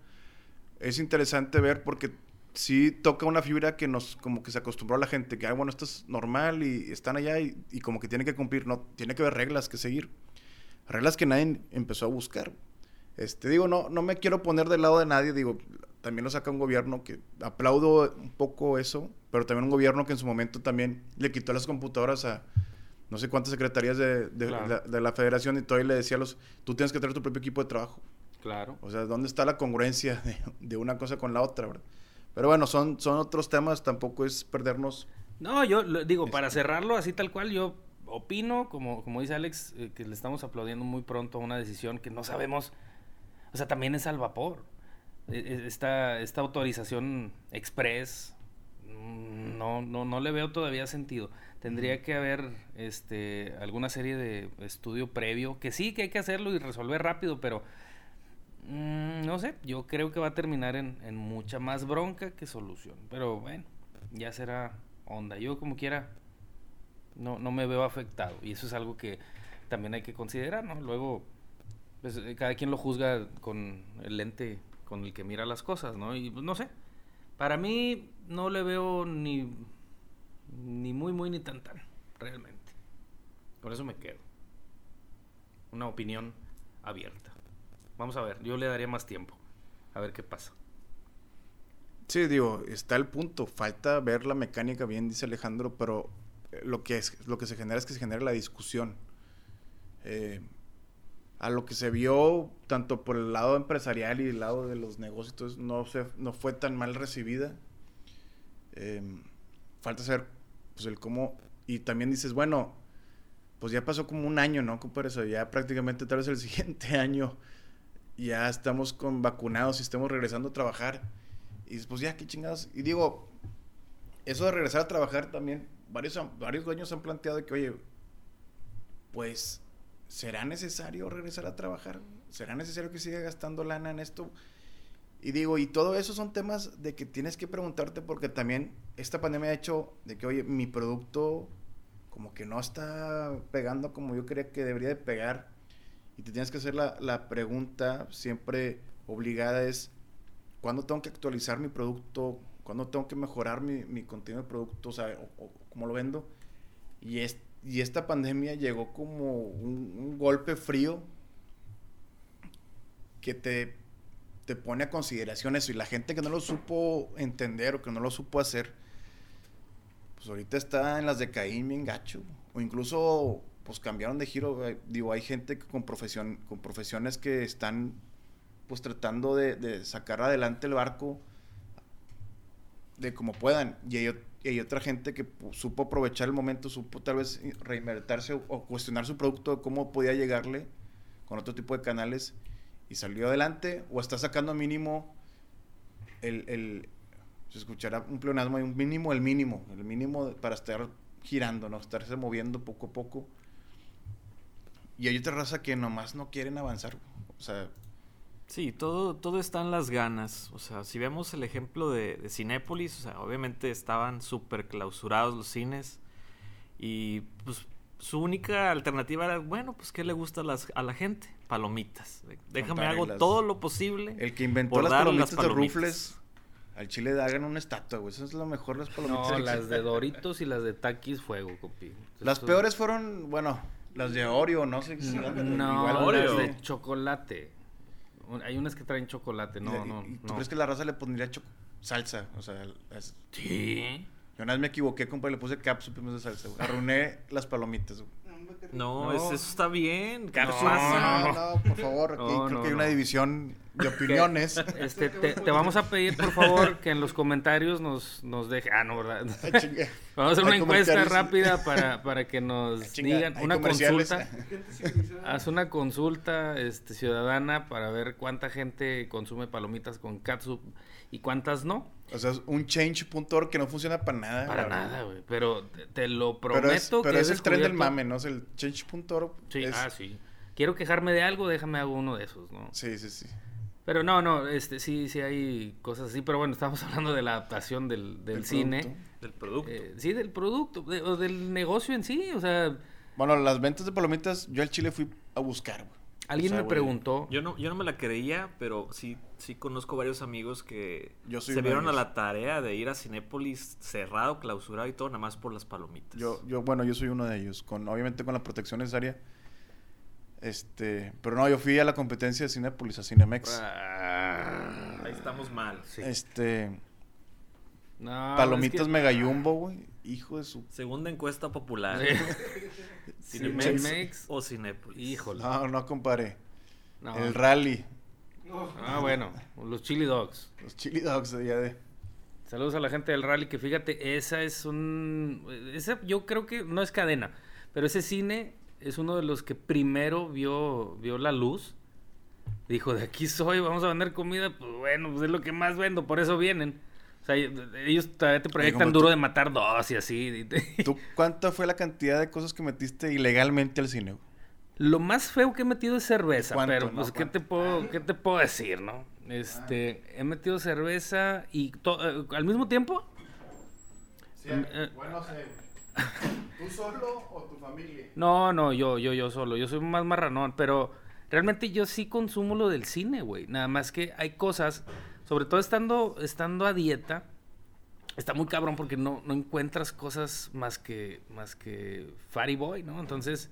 Es interesante ver porque sí toca una fibra que nos como que se acostumbró a la gente, que ah, bueno, esto es normal y están allá y, y como que tienen que cumplir, no, tiene que haber reglas que seguir. Reglas que nadie empezó a buscar. Este, digo, no, no me quiero poner del lado de nadie, digo, también lo saca un gobierno que aplaudo un poco eso, pero también un gobierno que en su momento también le quitó las computadoras a no sé cuántas secretarías de, de- Claro. la, de la federación y todavía le decía a los, tú tienes que tener tu propio equipo de trabajo. Claro. O sea, ¿dónde está la congruencia de, de una cosa con la otra, verdad? Pero bueno, son, son otros temas, tampoco es perdernos. No, yo lo- digo, para cerrarlo así tal cual, yo opino, como, como dice Alex, eh, que le estamos aplaudiendo muy pronto a una decisión que no sabemos, o sea, también es al vapor. E- e- Esta, esta autorización express, mm, no, no, no le veo todavía sentido. Tendría que haber este, alguna serie de estudio previo, que sí, que hay que hacerlo y resolver rápido, pero mm, no sé, yo creo que va a terminar en, en mucha más bronca que solución. Pero bueno, ya será onda. Yo como quiera no, no me veo afectado. Y eso es algo que también hay que considerar, ¿no? Luego, pues, eh, cada quien lo juzga con el lente con el que mira las cosas, ¿no? Y pues, no sé. Para mí no le veo ni, ni muy, muy, ni tan, tan, realmente. Con eso me quedo. Una opinión abierta. Vamos a ver, yo le daría más tiempo. A ver qué pasa. Sí, digo, está el punto. Falta ver la mecánica bien, dice Alejandro, pero eh, lo que, es, lo que se genera es que se genera la discusión. Eh, a lo que se vio, tanto por el lado empresarial y el lado de los negocios, entonces, no, se, no fue tan mal recibida. Eh, falta saber pues, el cómo. Y también dices, bueno, pues ya pasó como un año, ¿no? Compadre, eso ya prácticamente tal vez el <laughs> siguiente año ya estamos con vacunados y estamos regresando a trabajar. Y pues ya, qué chingados. Y digo, eso de regresar a trabajar también, varios, varios dueños han planteado que, oye, pues, ¿será necesario regresar a trabajar? ¿Será necesario que siga gastando lana en esto? Y digo, y todo eso son temas de que tienes que preguntarte porque también esta pandemia ha hecho de que, oye, mi producto como que no está pegando como yo creía que debería de pegar. Y te tienes que hacer la, la pregunta siempre obligada es, ¿cuándo tengo que actualizar mi producto? ¿Cuándo tengo que mejorar mi, mi contenido de producto? O sea, o, o, ¿cómo lo vendo? Y, es, y esta pandemia llegó como un, golpe frío que te, te pone a consideración eso. Y la gente que no lo supo entender o que no lo supo hacer, pues ahorita está en las de Caín bien gacho. O incluso, pues cambiaron de giro. Digo, hay gente con, profesión, con profesiones que están, pues tratando de, de sacar adelante el barco de como puedan. Y ot- y hay otra gente que supo aprovechar el momento, supo tal vez reinvertirse o, o cuestionar su producto, cómo podía llegarle con otro tipo de canales y salió adelante o está sacando mínimo el, el se escuchará un pleonasmo y un mínimo el mínimo el mínimo para estar girando no estarse moviendo poco a poco. Y hay otra raza que nomás no quieren avanzar o sea Sí, todo, todo está en las ganas. O sea, si vemos el ejemplo de, de Cinépolis, o sea, obviamente estaban súper clausurados los cines. Y pues su única alternativa era, bueno, pues ¿qué le gusta a, las- a la gente? Palomitas. Déjame, hago todo lo posible. el que inventó por las palomitas, las de rufles al chile le hagan una estatua güey eso es lo mejor las palomitas No, que las de Doritos y las de Takis fuego, copi. las peores fueron bueno las de Oreo no sé si No, igual las Oreo. de chocolate. Hay unas que traen chocolate, no, y- no. y ¿Tú no. crees que la raza le pondría salsa? O sea, es- Sí. yo una vez me equivoqué, compa, y le puse vez de salsa. Arruiné las palomitas. güey. No, es- eso está bien. ¿Qué No, pasa? No, no, por favor. Aquí No, creo no, que hay una no. división de opiniones. Este, te, te vamos a pedir, por favor, que en los comentarios nos, nos deje. Ah, no, ¿verdad? <laughs> Vamos a hacer una encuesta rápida para, para que nos digan una consulta. Haz una consulta este, ciudadana para ver cuánta gente consume palomitas con catsup y cuántas no. O sea, es un change.org que no funciona para nada. Para nada, güey. Pero te, te lo Pero prometo es, pero que he es el tren del mame, ¿no? Es el change.org. Sí, es- ah, sí. Quiero quejarme de algo, déjame hago uno de esos, ¿no? sí, sí, sí. Pero no, no, este, sí, sí hay cosas así, pero bueno, estamos <laughs> hablando de la adaptación del, del Del cine. producto. Del producto. Eh, sí, del producto, de- o del negocio en sí, o sea, Bueno, las ventas de palomitas, yo al chile fui a buscar, güey. alguien O sea, me güey, preguntó, Yo no, yo no me la creía, pero sí, sí conozco varios amigos que Yo soy se vieron a la tarea de ir a Cinépolis cerrado, clausurado y todo, nada más por las palomitas. Yo, yo, bueno, yo soy uno de ellos, con, obviamente con la protección necesaria. Este, pero no, yo fui a la competencia de Cinépolis, a Cinemex. Ah, Ahí estamos mal. sí. Este, No, palomitas es que- mega jumbo, güey. Hijo de su. Segunda encuesta popular. Sí. <laughs> Cinemex o Cinépolis. Híjole. No, no comparé. No. El rally. Ah, bueno, los chili dogs. los chili dogs de allá de. Saludos a la gente del rally, que fíjate, esa es un... Esa yo creo que no es cadena, pero ese cine es uno de los que primero vio, vio la luz. Dijo, de aquí soy, vamos a vender comida, pues bueno, pues es lo que más vendo, por eso vienen. O sea, ellos todavía te proyectan duro tú- de matar dos y así. ¿Tú cuánta fue la cantidad de cosas que metiste ilegalmente al cine? Lo más feo que he metido es cerveza, ¿Cuánto, pero no? pues ¿qué te puedo qué te puedo decir, no? Este, he metido cerveza y to- eh, al mismo tiempo Eh, bueno, sé. <laughs> ¿Tú solo o tu familia? No, no, yo, yo, yo solo. Yo soy más marranón, pero realmente yo sí consumo lo del cine, güey. Nada más que hay cosas, sobre todo estando, estando a dieta, está muy cabrón porque no, no encuentras cosas más que, más que Fatty Boy, ¿no? Entonces,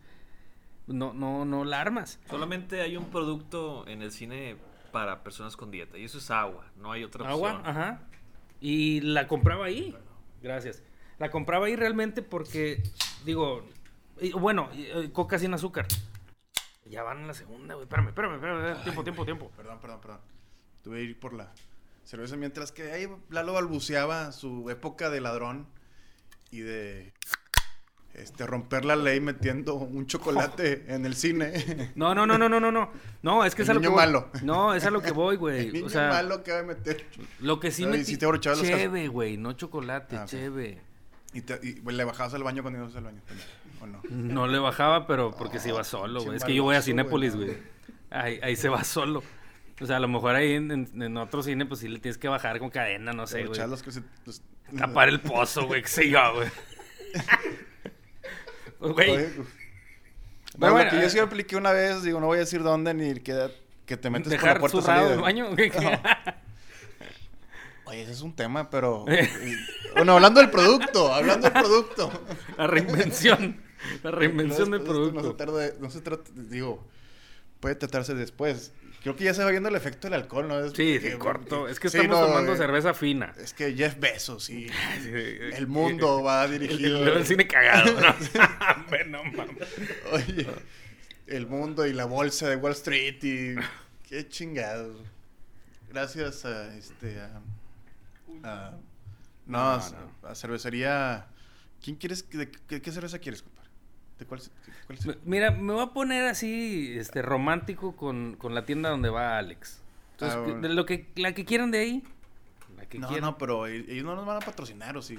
no, no, no la armas. Solamente hay un producto en el cine para personas con dieta y eso es agua, no hay otra Agua, opción. ajá. Y la compraba ahí. Gracias. La compraba ahí realmente porque, digo, y- bueno, y, eh, coca sin azúcar. Ya van en la segunda, güey. Espérame, espérame, espérame. Tiempo, tiempo, tiempo. Perdón, perdón, perdón. Tuve que ir por la cerveza mientras que ahí Lalo balbuceaba su época de ladrón y de este romper la ley metiendo un chocolate <laughs> en el cine. No, no, no, no, no, no, no. No, es que es a lo que niño voy. malo. No, es a lo que voy, güey. <laughs> niño O sea, malo que va a meter. lo que sí me los cheve, güey, no chocolate, Ah. Y, te- y, le bajabas al baño cuando ibas al baño también, ¿o no? No le bajaba, pero porque se iba solo, güey. Es que yo voy a Cinépolis, güey. Ahí, ahí se va solo. O sea, a lo mejor ahí en, en- en otro cine, pues sí le tienes que bajar con cadena, no sé, güey. Los que Tapar el pozo, güey, qué sé yo, güey. <laughs> Güey, Bueno, bueno, lo que yo eh, sí apliqué una vez, digo, no voy a decir dónde ni que, que te metes por la dejar puerta de zurrado salida. el baño. güey. <laughs> Oye, ese es un tema, pero... <laughs> bueno, hablando del producto, hablando del producto. La reinvención. La reinvención No, del producto. No se, tarda- no se trata, digo, puede tratarse después. Creo que ya se va viendo el efecto del alcohol, ¿no? Es Sí, que- sí, corto. Es que sí, estamos no, tomando eh, cerveza fina. Es que Jeff Bezos y <laughs> Sí, el mundo <laughs> va dirigido... el- el cine cagado, ¿no? <laughs> bueno. Oye, el mundo y la bolsa de Wall Street y... Qué chingados. Gracias a este... A, a- no, No, a- no. a cervecería... ¿Quién quieres? de- qué, cerveza quieres? ¿De cuál, ce- cuál ce- Mira, me voy a poner así, este, romántico con, con la tienda donde va Alex. Entonces, Ah, bueno. de lo que, la que quieran de ahí. La que No, quieran. no, pero e- ellos no nos van a patrocinar, ¿o sí?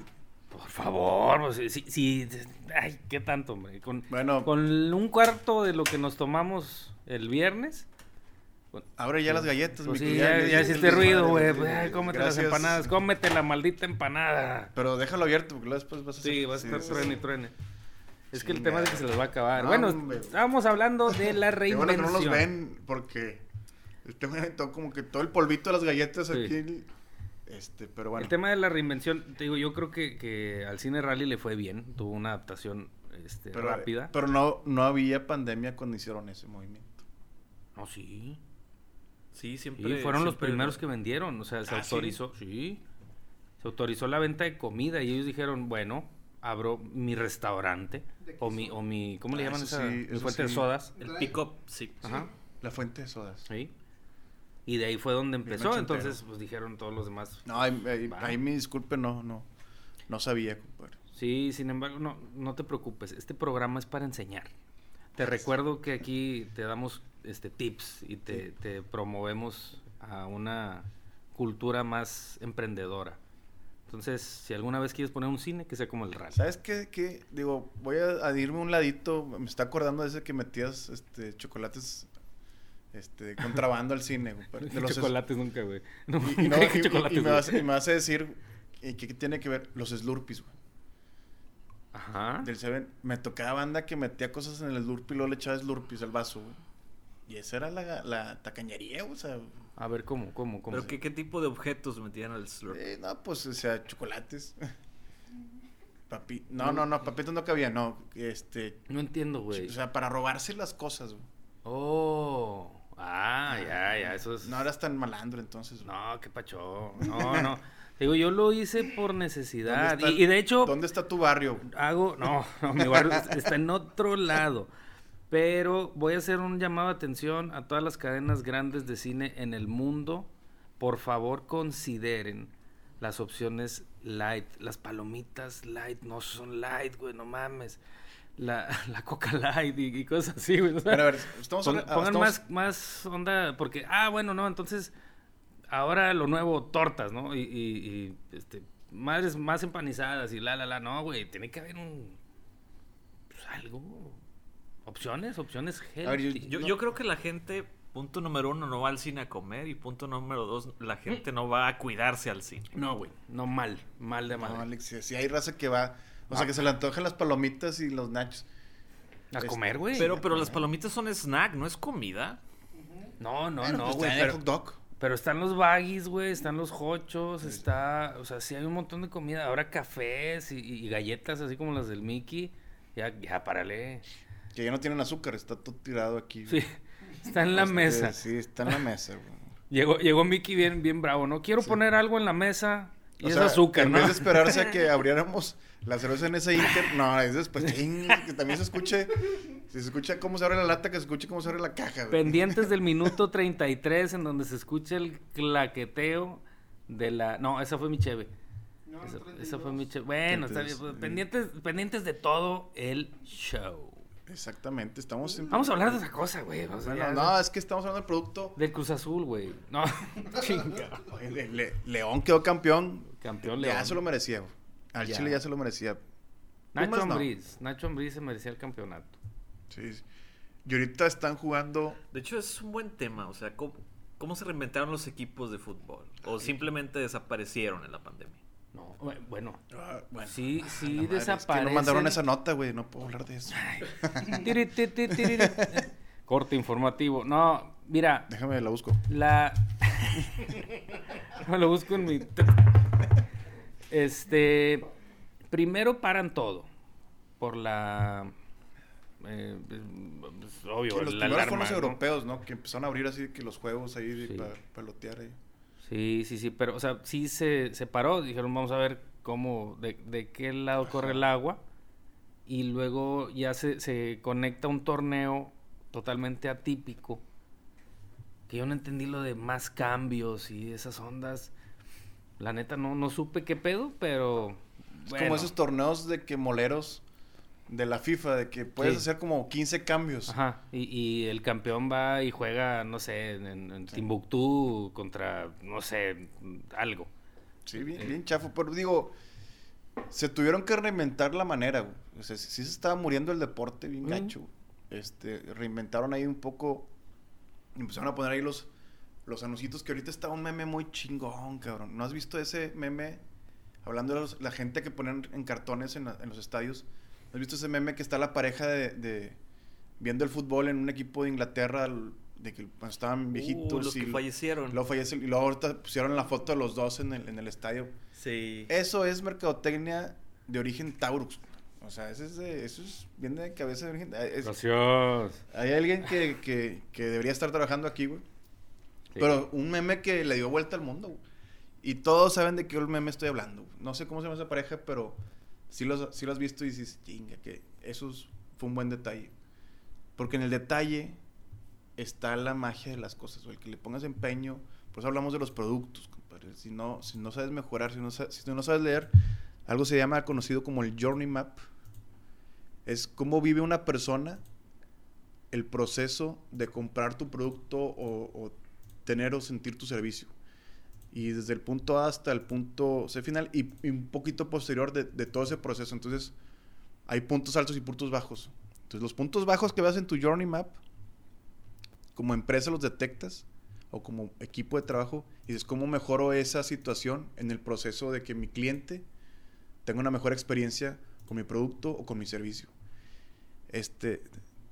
Por favor, pues, sí, sí, ay, qué tanto, hombre. Con, Bueno, con un cuarto de lo que nos tomamos el viernes. abre ya las galletas, Pues mijo, sí, ya, ya hiciste ruido, güey. Pues, cómete las empanadas, cómete la maldita empanada. Pero déjalo abierto, porque luego después vas a Sí, hacer- va a estar sí, truene y truene. Es que el tema es que se les va a acabar. No, bueno, hombre. estábamos hablando de la Qué bueno que reinvención. no nos ven, porque tengo todo, como que todo el polvito de las galletas Sí. aquí. Este, pero bueno. El tema de la reinvención, te digo, yo creo que, que al cine rally le fue bien, tuvo una adaptación este, pero, rápida. Pero no, no había pandemia cuando hicieron ese movimiento. No, sí. Sí, Sí, siempre. fueron los primeros que vendieron, o sea, se Ah, ¿sí? autorizó, ¿sí? Se autorizó la venta de comida y ellos dijeron, bueno, abro mi restaurante ¿De qué o mi, o mi, ¿cómo le Ah, llaman eso esa? sí, mi eso fuente de sodas. El pick-up, sí. Ajá. La fuente de sodas. Sí. Y de ahí fue donde empezó, entonces pues dijeron todos los demás. No, ahí, ahí, me disculpe, no, no. No sabía, compadre. Sí, sin embargo, no, no te preocupes, este programa es para enseñar. Te recuerdo que aquí te damos este tips y te, te promovemos a una cultura más emprendedora. Entonces, si alguna vez quieres poner un cine, que sea como el rally. ¿Sabes qué? qué? Digo, voy a, a irme un ladito. Me está acordando de ese que metías este, chocolates este, contrabando al cine. <laughs> De los es- chocolates nunca, güey. No, Y, y <laughs> no, y- y- chocolates, y me, vas, me a decir eh, ¿qué, tiene que ver los Slurpees, güey. Ajá. Del Seven. Me tocaba banda que metía cosas en el Slurpee y luego le echaba Slurpees al vaso, güey. Y esa era la, la tacañería, güey, o sea... A ver, ¿cómo? ¿Cómo? ¿Cómo? ¿Pero qué, qué tipo de objetos metían al slurp? eh, no, pues, o sea, chocolates. <laughs> Papi... No, no, no, papitos no cabía, no. Este... No entiendo, güey. O sea, para robarse las cosas, güey. Oh. Ah, ya, ya, eso es... No eras tan malandro entonces, güey. No, qué pacho. No, no. Digo, yo lo hice por necesidad. ¿Dónde está Y, y de hecho, ¿Dónde está tu barrio? hago. No, no, mi barrio es- está en otro lado. Pero voy a hacer un llamado de atención a todas las cadenas grandes de cine en el mundo. Por favor, consideren las opciones light. Las palomitas light no son light, güey, no mames. La, <laughs> la coca light y, y cosas así, güey. o sea, a ver, estamos Pon- pongan estamos- más, más onda, porque, ah, bueno, no, entonces, ahora lo nuevo, tortas, ¿no? Y, y- y, este, madres más empanizadas y la, la, la, no, güey, tiene que haber un, pues, algo, opciones, opciones A ver, yo- healthy. Yo, No. yo creo que la gente, punto número uno, no va al cine a comer y punto número dos, la gente no va a cuidarse al cine. No, güey, no mal, mal de No, madre. Alex, si, si hay raza que va... O sea, Ah. que se le antojan las palomitas y los nachos. A es- comer, güey. Pero, pero las palomitas son snack, no es comida. no, no, Bueno, no, pues güey, trae pero, hot dog. pero están los baggies, güey, están los hochos, está, o sea, sí hay un montón de comida, ahora cafés y, y galletas así como las del Mickey, ya, ya, párale. Que ya no tienen azúcar, está todo tirado aquí. Sí, <laughs> está en la Este, mesa. Sí, está en la mesa, güey. Llegó, llegó Mickey bien, bien bravo, ¿no? Quiero poner algo en la mesa Y es azúcar, en ¿no? vez de esperarse a que <laughs> abriéramos la cerveza en ese Inter, no, es después, que también se escuche, si se escucha cómo se abre la lata, que se escuche cómo se abre la caja, güey. Pendientes del <laughs> minuto 33 en donde se escucha el claqueteo de la... No, esa fue mi cheve. No, Esa, 32. esa fue mi cheve. Bueno, está bien. 32, Pendientes, pendientes de todo el show. Exactamente, estamos en... Vamos a hablar de otra cosa, güey. o sea, Bueno, ya- no, es que estamos hablando del producto. Del Cruz Azul, güey. No, <laughs> chinga. Oye, Le- Le- León quedó campeón. Campeón Ya León. se lo merecía, güey. Al Ya. Chile ya se lo merecía. Nacho no. Ambriz. Nacho Ambriz se merecía el campeonato. Sí. sí. Y ahorita están jugando. De hecho, es un buen tema. O sea, ¿cómo, cómo se reinventaron los equipos de fútbol? ¿O simplemente desaparecieron en la pandemia? No, bueno. Ah, bueno, Sí, a sí, la madre, es que no mandaron esa nota, güey. No puedo hablar de eso. <laughs> Corte informativo. No, mira, Déjame la busco. la. <laughs> No, lo busco en mi. Este. Primero paran todo. Por la. eh, pues, obvio, Que los la primeros alarma, fueron los ¿no? europeos, ¿no? Que empezaron a abrir así que los juegos ahí Sí. para pelotear ahí. Sí, sí, sí, pero, o sea, sí se, se paró. Dijeron, vamos a ver cómo, de, de qué lado corre el agua. Y luego ya se, se conecta un torneo totalmente atípico. Que yo no entendí lo de más cambios y esas ondas. La neta no, no supe qué pedo, pero. Es como esos torneos de que moleros de la FIFA, de que puedes Sí. hacer como 15 cambios. Ajá, y, y el campeón va y juega, no sé, en, en Timbuktu contra, no sé, algo. Sí, bien, bien chafo. Pero digo, se tuvieron que reinventar la manera, güey. O sea, sí se estaba muriendo el deporte bien gacho. Este, reinventaron ahí un poco. Empezaron a poner ahí los, los anuncios que ahorita está un meme muy chingón, cabrón. ¿No has visto ese meme? Hablando de los- la gente que ponen en cartones en, la- en los estadios. ¿No ¿Has visto ese meme que está la pareja de, de- viendo el fútbol en un equipo de Inglaterra? De que cuando estaban viejitos. Uh, los y que fallecieron. Luego y luego ahorita pusieron la foto de los dos en el, en el estadio. Sí. Eso es mercadotecnia de origen Taurus. O sea, eso es, de- eso es viene de cabeza de origen. es- Gracias. hay alguien que, que, que debería estar trabajando aquí, güey. Sí. Pero un meme que le dio vuelta al mundo, güey. Y todos saben de qué meme estoy hablando. güey. No sé cómo se llama esa pareja, pero sí, los, sí lo has visto y dices, chinga, que eso es- fue un buen detalle. Porque en el detalle está la magia de las cosas, o el que le pongas empeño. Por eso hablamos de los productos, compadre. Si no, si no sabes mejorar, si no, si no sabes leer, algo se llama conocido como el Journey Map. Es cómo vive una persona el proceso de comprar tu producto o tener o sentir tu servicio. Y desde el punto A hasta el punto C final y, y un poquito posterior de, de todo ese proceso. Entonces, hay puntos altos y puntos bajos. Entonces, los puntos bajos que veas en tu Journey Map, como empresa los detectas o como equipo de trabajo y dices, ¿cómo mejoro esa situación en el proceso de que mi cliente tenga una mejor experiencia con mi producto o con mi servicio? Este,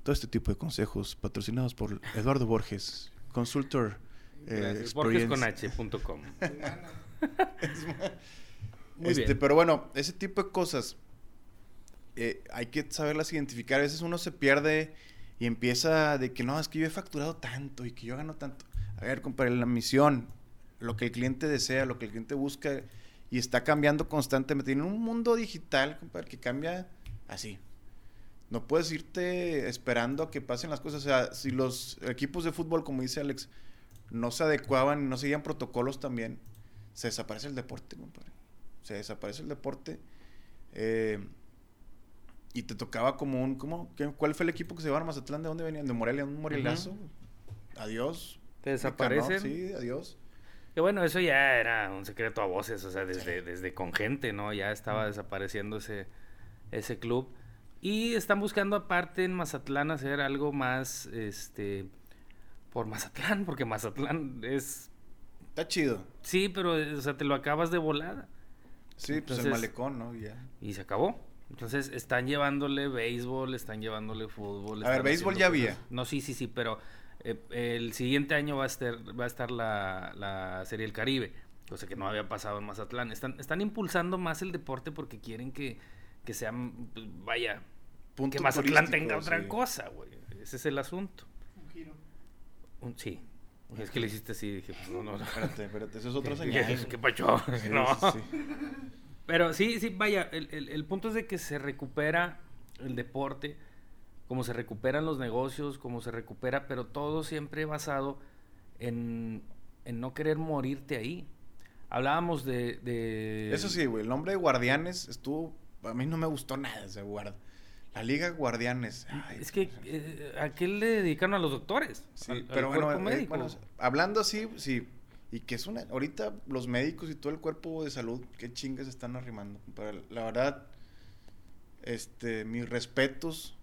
todo este tipo de consejos patrocinados por Eduardo Borges, consultor. Eh. <laughs> Muy Este, pero bueno, ese tipo de cosas eh, hay que saberlas identificar. A veces uno se pierde y empieza de que no, es que yo he facturado tanto y que yo gano tanto. A ver, compadre, la misión, lo que el cliente desea, lo que el cliente busca y está cambiando constantemente. En un mundo digital, compadre, que cambia así. No puedes irte esperando a que pasen las cosas. O sea, si los equipos de fútbol, como dice Alex, no se adecuaban, no seguían protocolos también, se desaparece el deporte, compadre. Se desaparece el deporte. eh, y te tocaba como un... ¿cómo? ¿Qué- ¿Cuál fue el equipo que se llevaron a Mazatlán? ¿De dónde venían? ¿De Morelia? ¿Un Morelazo? Adiós. Te desaparecen. Sí, adiós. Que bueno, eso ya era un secreto a voces, o sea, desde, desde con gente, ¿no? Ya estaba desapareciendo ese, ese club. Y están buscando aparte en Mazatlán hacer algo más, este, por Mazatlán, porque Mazatlán es, Está chido. sí, pero, o sea, te lo acabas de volada. Sí, pues el malecón, ¿no? Y Ya. Y se acabó. Entonces están llevándole béisbol, están llevándole fútbol. A ver, béisbol ya cosas. había. No, sí, sí, sí, pero eh, el siguiente año va a estar, va a estar la, la Serie del Caribe, cosa que no había pasado en Mazatlán. Están, están impulsando más el deporte porque quieren que, que sea, vaya, Punto que Mazatlán tenga otra sí. cosa, güey. Ese es el asunto. Un sí. Es que le hiciste así, dije, pues no, no, no. Espérate, espérate, eso es otra señal. ¿Qué pacho? Sí, <laughs> No. sí, sí. Pero sí, sí, vaya, el, el- el punto es de que se recupera el deporte, como se recuperan los negocios, como se recupera, pero todo siempre basado en, en no querer morirte ahí. Hablábamos de... de- Eso sí, güey, el nombre de Guardianes estuvo... A mí no me gustó nada ese guard... La Liga Guardianes. ay, Es que, eh, ¿a qué le dedicaron a los doctores? Sí, Al- al pero bueno, eh, bueno, hablando así, sí. Y que es una... Ahorita los médicos y todo el cuerpo de salud, qué chingas están arrimando. Pero la verdad, este, mis respetos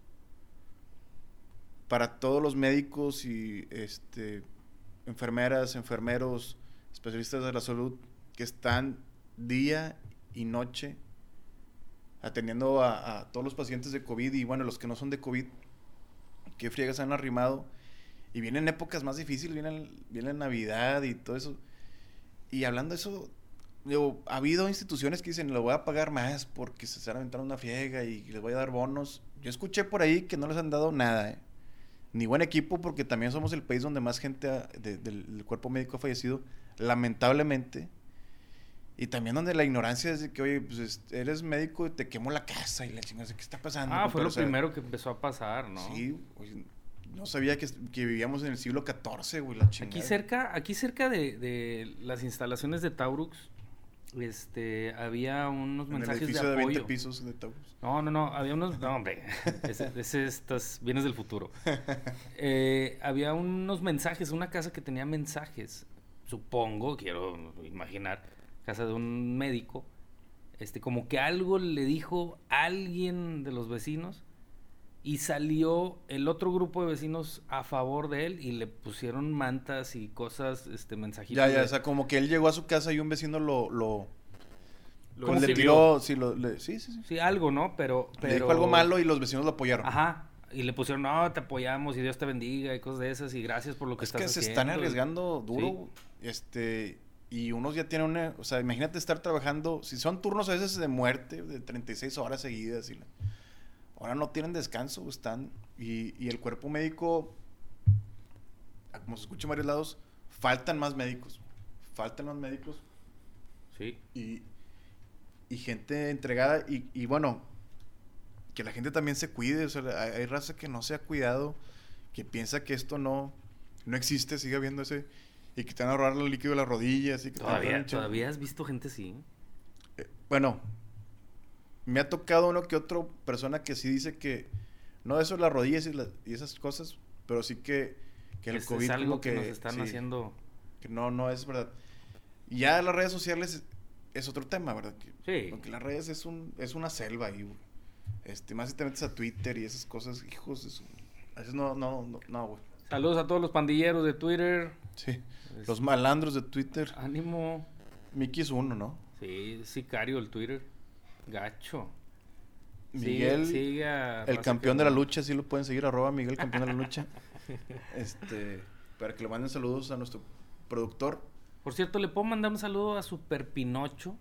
para todos los médicos y este, enfermeras, enfermeros, especialistas de la salud que están día y noche atendiendo a, a todos los pacientes de COVID y bueno, los que no son de COVID, que friegas han arrimado. Y vienen épocas más difíciles, viene, viene Navidad y todo eso. Y hablando de eso, digo, ha habido instituciones que dicen, le voy a pagar más porque se están aventando una friega y les voy a dar bonos. Yo escuché por ahí que no les han dado nada, ¿eh? Ni buen equipo porque también somos el país donde más gente del cuerpo médico ha fallecido, lamentablemente. Y también donde la ignorancia es de que, oye, pues es- eres médico y te quemo la casa y la chingada, ¿qué está pasando? Ah, fue lo O sea, primero que empezó a pasar, ¿no? Sí, oye, no sabía que, que vivíamos en el siglo XIV, güey, la chingada. Aquí cerca, aquí cerca de, de las instalaciones de Taurux, este, había unos En el mensajes de edificio de, 20 apoyo. pisos de Taurus. No, no, no, había unos, no, hombre, <laughs> ese estas bienes del futuro. <laughs> Eh, había unos mensajes, una casa que tenía mensajes, supongo, quiero imaginar, casa de un médico, este, como que algo le dijo alguien de los vecinos y salió el otro grupo de vecinos a favor de él y le pusieron mantas y cosas, este, mensajitos. Ya, ya, de- o sea, como que él llegó a su casa y un vecino lo... lo Lo le tiró, sí, lo- le- sí, sí, sí. Sí, algo, ¿no? Pero, pero... Le dijo algo malo y los vecinos lo apoyaron. Ajá. Y le pusieron, no, te apoyamos y Dios te bendiga y cosas de esas y gracias por lo que es estás que se haciendo. están arriesgando duro, Sí. güey. este, y unos ya tienen una, o sea, imagínate estar trabajando, si son turnos a veces de muerte, de 36 horas seguidas, y la- ahora no tienen descanso, están, y, y el cuerpo médico, ah, como se escucha en varios lados, faltan más médicos, faltan más médicos, Sí. y, y gente entregada y, y bueno, que la gente también se cuide, o sea, hay, hay raza que no se ha cuidado, que piensa que esto no, no existe, sigue habiendo ese, y que te van a ahorrar el líquido de las rodillas y que te Todavía, chingo. todavía has visto gente así. Eh, bueno, me ha tocado uno que otro persona que sí dice que, no eso las rodillas y, la- y esas cosas, pero sí que, que el Es- COVID es algo que, que, nos están sí, haciendo. que no, no es verdad. Y ya las redes sociales es, otro tema, ¿verdad? Que, Sí. Porque las redes es, un, es una selva güey. Este, más si te metes a Twitter y esas cosas, hijos. A veces no, no, no, no, güey. Saludos a todos los pandilleros de Twitter. Sí. Es- Los malandros de Twitter. Ánimo. Mickey es uno, ¿no? Sí, sicario el Twitter. Gacho. Miguel, Sigue- sigue a el campeón que- de la lucha, sí lo pueden seguir, arroba Miguel, campeón de la lucha. <laughs> Este, para que le manden saludos a nuestro productor. Por cierto, le puedo mandar un saludo a Super Pinocho,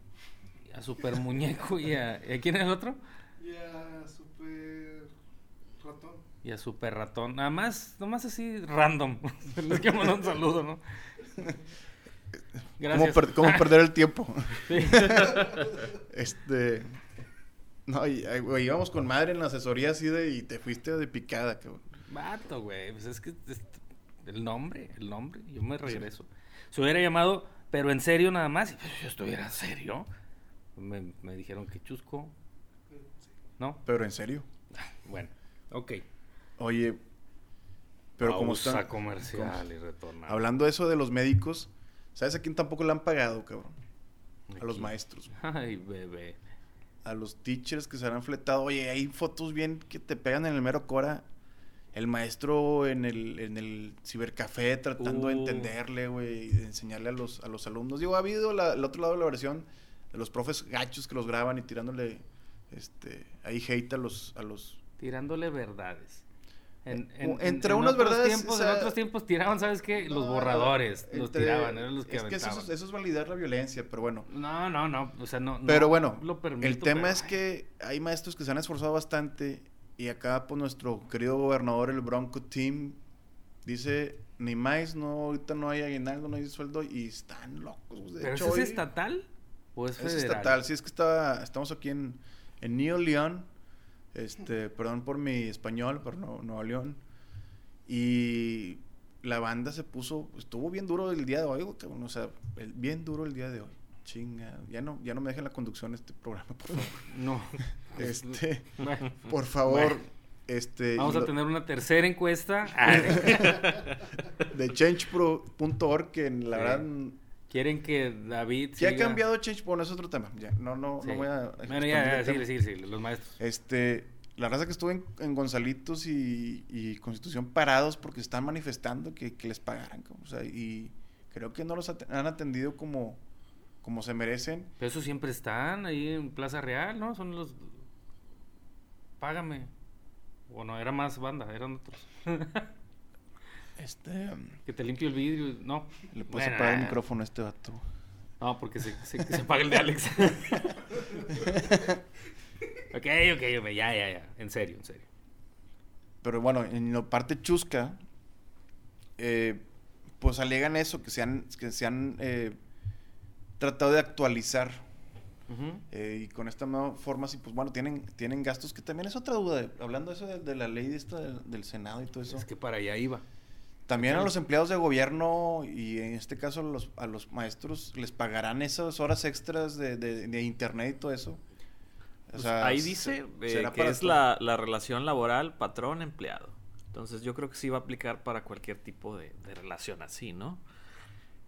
a Super Muñeco y a, ¿y a quién es el otro? Ratón. Y a Super Ratón. Nada más, nomás así random. <laughs> Les quiero mandar un saludo, ¿no? ¿Cómo, Gracias. per- cómo perder el tiempo? <laughs> Sí. <laughs> Este. No, y, ay, güey, íbamos con madre en la asesoría así de. Y te fuiste de picada, cabrón. Vato, güey. Pues es que es- el nombre, el nombre. Yo me regreso. Se hubiera llamado, pero en serio nada más. Y pues yo estuviera en serio. Me, me dijeron que chusco. ¿No? Pero en serio. Bueno, ok. Oye. Pero como están. comercial y retornamos. Hablando de eso de los médicos, ¿sabes a quién tampoco le han pagado, cabrón? A los maestros. <laughs> Ay, bebé. A los teachers que se han fletado. Oye, hay fotos bien que te pegan en el mero cora. El maestro en el, en el cibercafé tratando de Uh. entenderle, güey, de enseñarle a los, a los alumnos. Digo, ha habido la- el otro lado de la versión de los profes gachos que los graban y tirándole este, ahí hate a los, a los Tirándole verdades. En, entre otros verdades, Tiempos, o sea, En otros tiempos tiraban, ¿sabes qué? Los No, borradores. Los tiraban, eran los que Es que eso, es- eso es validar la violencia, pero bueno. No, no, no. O sea, no. Pero no bueno, lo permito, el tema pero, es que hay maestros que se han esforzado bastante y acá por nuestro querido gobernador, el Bronco Team, Dice, ni más, no, ahorita no hay aguinaldo, no hay sueldo y están locos. De ¿Pero hecho, hoy- es estatal o es estatal, sí, es que está, estamos aquí en, en Nuevo León, este, perdón por mi español, pero no, Nuevo León, y la banda se puso, estuvo bien duro el día de hoy, cabrón, o sea, el- bien duro el día de hoy, chinga, ya no, ya no me dejen la conducción de este programa, por favor, No. <laughs> este, Bueno, <laughs> por favor, Bueno. este, Vamos y a lo- tener una tercera encuesta. <laughs> Ah, de changepro.org, que la Sí. verdad, Quieren que David ¿qué ha cambiado Change? Bueno, es otro tema, ya, no, no, Sí. no voy a... Bueno, ya, ya, sigue, sigue, los maestros. Este, la raza que estuvo en, en Gonzalitos y, y Constitución parados porque están manifestando que, que les pagaran. O sea, y creo que no los at- han atendido como, como se merecen. Pero esos siempre están ahí en Plaza Real, ¿no? Son los... Págame. O no, era más banda, eran otros. <laughs> Este, que te limpio el vidrio. No. le puedes Bueno, apagar el micrófono a este vato. No, porque se, se, se apaga el de Alex. <laughs> ok, ok, ya, ya, ya. En serio, en serio. Pero bueno, en la parte chusca, eh, pues alegan eso, que se han, que se han eh, tratado de actualizar. Eh, y con esta nueva forma, sí, pues bueno, tienen, tienen gastos que también es otra duda. Hablando de eso de, de la ley de esta del, del Senado y todo eso. Es que para allá iba. También a los empleados de gobierno y en este caso a los, a los maestros les pagarán esas horas extras de, de- de internet y todo eso. O Pues sea, ahí se- dice eh, que es la, la relación laboral patrón-empleado. Entonces yo creo que sí va a aplicar para cualquier tipo de, de relación así, ¿no?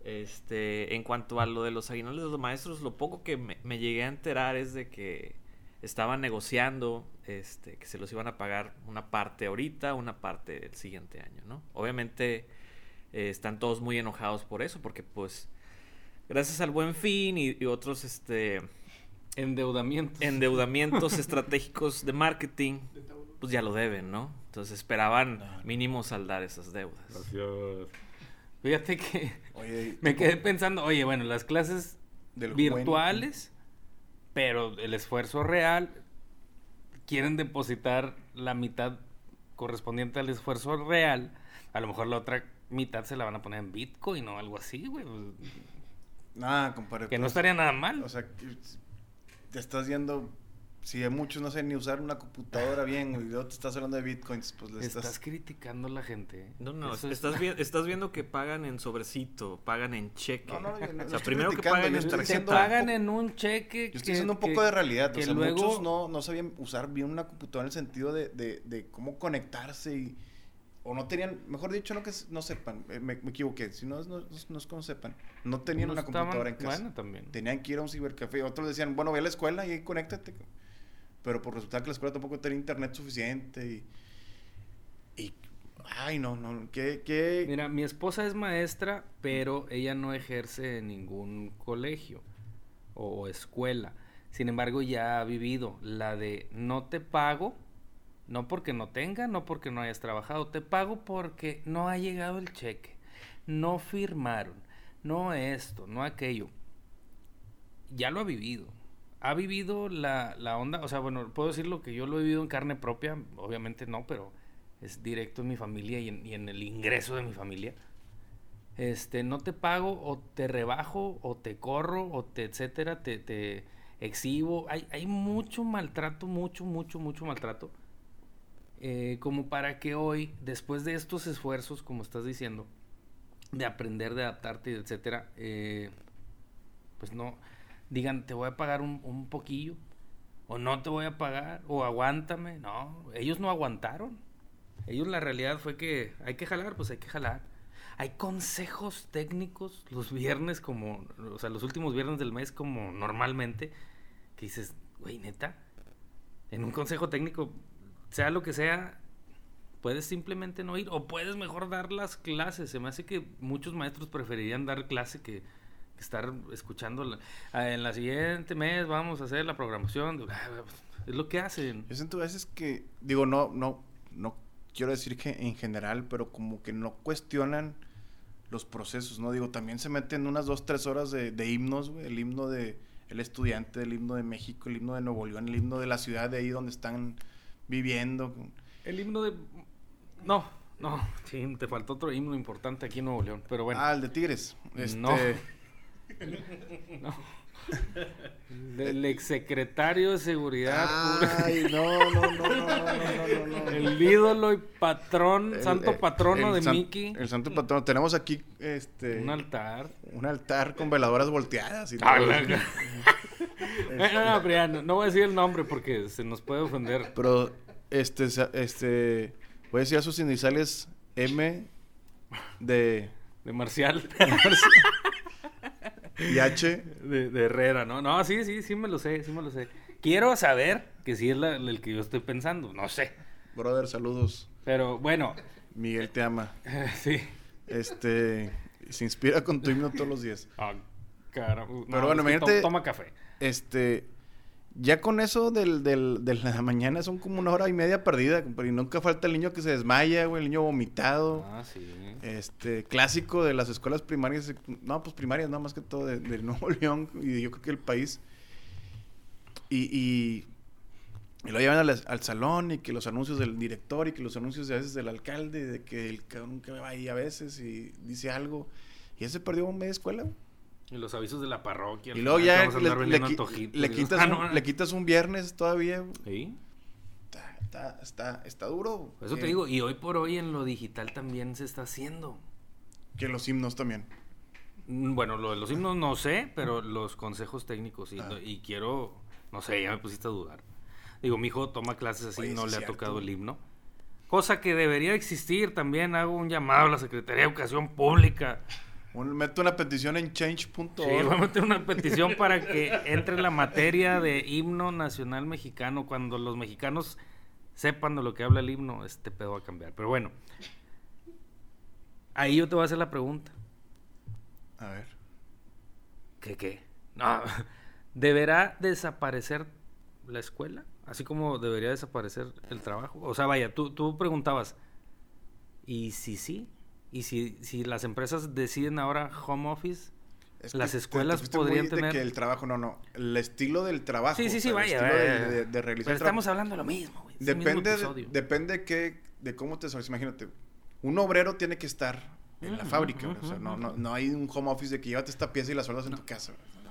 Este, en cuanto a lo de los aguinaldos de los maestros, lo poco que me, me llegué a enterar es de que estaban negociando este, que se los iban a pagar una parte ahorita, una parte el siguiente año, ¿no? Obviamente eh, están todos muy enojados por eso, porque pues gracias al buen fin y, y otros este, Endeudamiento. endeudamientos <laughs> estratégicos de marketing, pues ya lo deben, ¿no? Entonces esperaban mínimo saldar esas deudas. Fíjate que Oye, me quedé pensando, oye, bueno, las clases del virtuales, pero el esfuerzo real, quieren depositar la mitad correspondiente al esfuerzo real, a lo mejor la otra mitad se la van a poner en Bitcoin o algo así, güey. Nada, compadre. Que no pues, estaría nada mal. O sea, te estás yendo. Si hay muchos no saben ni usar una computadora bien, güey, y luego te estás hablando de bitcoins, pues le estás... estás. criticando a la gente. No, no, Eso es- estás, vi- estás viendo que pagan en sobrecito, pagan en cheque. No, no, yo no- o no sea, estoy primero que pagan en pagan en un cheque. Yo estoy que- diciendo un poco que- de realidad. que o sea, luego- muchos no, no sabían usar bien una computadora en el sentido de, de, de cómo conectarse y. O no tenían, mejor dicho, no que no sepan, eh, me, me equivoqué, si no, es- no, no es como sepan, no tenían no una estaban- computadora en casa. Bueno, también. Tenían que ir a un cibercafé. Otros decían, bueno, ve a la escuela y ahí conéctate. Pero por resulta que la escuela tampoco tenía internet suficiente y. y ay, no, no. ¿Qué, qué? Mira, mi esposa es maestra, pero ella no ejerce en ningún colegio o escuela. Sin embargo, ya ha vivido la de no te pago, no porque no tenga, no porque no hayas trabajado, te pago porque no ha llegado el cheque, no firmaron, no esto, no aquello. Ya lo ha vivido. Ha vivido la, la onda, o sea, bueno, puedo decir lo que yo lo he vivido en carne propia, obviamente no, pero es directo en mi familia y en, y en el ingreso de mi familia. Este, no te pago o te rebajo o te corro o te etcétera, te, te exhibo. Hay, hay mucho maltrato, mucho, mucho, mucho maltrato. Eh, como para que hoy, después de estos esfuerzos, como estás diciendo, de aprender, de adaptarte, etcétera, eh, pues no digan, te voy a pagar un, un poquillo, o no te voy a pagar, o aguántame. No, ellos no aguantaron. Ellos la realidad fue que hay que jalar, pues hay que jalar. Hay consejos técnicos los viernes como, o sea, los últimos viernes del mes como normalmente, que dices, güey, neta, en un consejo técnico, sea lo que sea, puedes simplemente no ir o puedes mejor dar las clases. Se me hace que muchos maestros preferirían dar clase que, estar escuchando. la- "Ah, en la siguiente mes vamos a hacer la programación. Es lo que hacen. Yo siento a veces que, digo, no, no, no quiero decir que en general, pero como que no cuestionan los procesos, ¿no? Digo, también se meten unas dos, tres horas de, de himnos, güey, el himno de el estudiante, el himno de México, el himno de Nuevo León, el himno de la ciudad de ahí donde están viviendo. El himno de... No, No, <laughs> sí, te faltó otro himno importante aquí en Nuevo León. Pero bueno. Ah, el de Tigres. Este, No. No. El exsecretario de seguridad. No, no, no, El ídolo y patrón, santo eh, patrono de san, Mickey. El santo patrono. Tenemos aquí este. Un altar. Un altar con veladoras volteadas y ah, <laughs> eh, no, no, no, no, voy a decir el nombre porque se nos puede ofender. Pero, este, este, voy a decir a sus iniciales M de... De Marcial. <laughs> <laughs> y H. De, de Herrera, ¿no? No, sí, sí, sí me lo sé, sí me lo sé. Quiero saber que sí es la- el que yo estoy pensando, no sé. Brother, saludos. Pero bueno, Miguel te ama. <laughs> sí. Este se inspira con tu himno todos los días. Ah, caramba. No, Pero bueno, imagínate- to- Toma café. Este, ya con eso del, del, de la mañana son como una hora y media perdida, compadre, y nunca falta el niño que se desmaya, güey, el niño vomitado. Ah, sí. Este, clásico de las escuelas primarias, no, pues primarias, no, más que todo de, del Nuevo León y yo creo que el país. Y, y, y lo llevan al, al salón y que los anuncios del director y que los anuncios de a veces del alcalde, de que el cabrón que va ahí a veces y dice algo. Y ya se perdió media escuela, güey. Y los avisos de la parroquia. Y luego ya le, le qui- quitas, Ah, no, un, no. le quitas un viernes todavía. Sí. Está, está, está, está duro. Eso Eh, te digo, y hoy por hoy en lo digital también se está haciendo. Que los himnos también. Mm, Bueno, lo de los himnos no sé, pero los consejos técnicos sí. Ah. Y quiero, no sé, ya me pusiste a dudar. Digo, mi hijo toma clases así, Oye, no le ha tocado el himno. Cosa que debería existir también. Hago un llamado a la Secretaría de Educación Pública. Un- meto una petición en change.org. Sí, voy a meter una petición para que entre la materia de himno nacional mexicano. Cuando los mexicanos sepan de lo que habla el himno, este pedo va a cambiar. Pero bueno, ahí yo te voy a hacer la pregunta. A ver. ¿Qué qué? No, <laughs> ¿deberá desaparecer la escuela? Así como debería desaparecer el trabajo. O sea, vaya, tú, tú preguntabas, ¿y si sí? ¿Y si, si las empresas deciden ahora home office? Es Las que escuelas te podrían tener- que el trabajo, no, no. El estilo del trabajo. Sí, sí, o sí, sea, vaya. El estilo vaya, de, vaya. de- de realizar Pero estamos hablando de lo mismo, güey. mismo Depende, depende que, de cómo te desarrollas. Imagínate, un obrero tiene que estar en la Ujú, fábrica. o sea, no, no, no hay un home office de que llévate esta pieza y la sueldas en tu casa. no.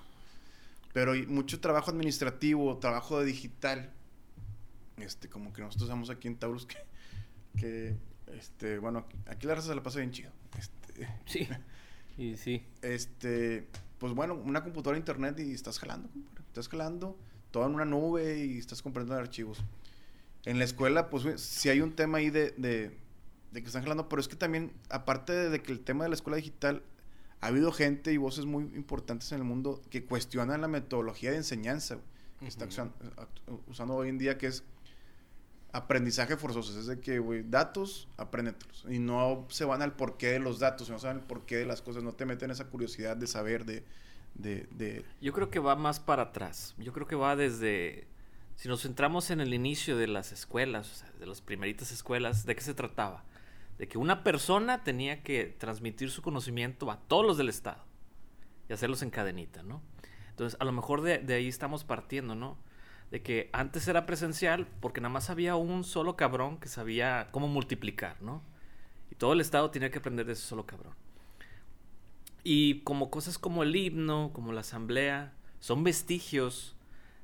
Pero hay mucho trabajo administrativo, trabajo de digital. Este, como que nosotros usamos aquí en Taurus que, que este, bueno, aquí la raza se la pasa bien chido. Este, <laughs> Sí. Y sí. este, pues bueno, una computadora internet y estás jalando, compadre. Estás jalando todo en una nube y estás comprando archivos. En la escuela, pues si hay un tema ahí de, de, de que están jalando, pero es que también, aparte de, que el tema de la escuela digital, ha habido gente y voces muy importantes en el mundo que cuestionan la metodología de enseñanza que está act- usando hoy en día, que es aprendizaje forzoso. Es de que, güey, datos, apréndetelos. Y no se van al porqué de los datos, no saben el porqué de las cosas, no te meten esa curiosidad de saber, de... de, de Yo creo que va más para atrás. Yo creo que va desde. Si nos centramos en el inicio de las escuelas, o sea, de las primeritas escuelas, ¿de qué se trataba? De que una persona tenía que transmitir su conocimiento a todos los del Estado y hacerlos en cadenita, ¿no? Entonces, a lo mejor de, de ahí estamos partiendo, ¿no? De que antes era presencial porque nada más había un solo cabrón que sabía cómo multiplicar, ¿no? Y todo el Estado tenía que aprender de ese solo cabrón. Y como cosas como el himno, como la asamblea, son vestigios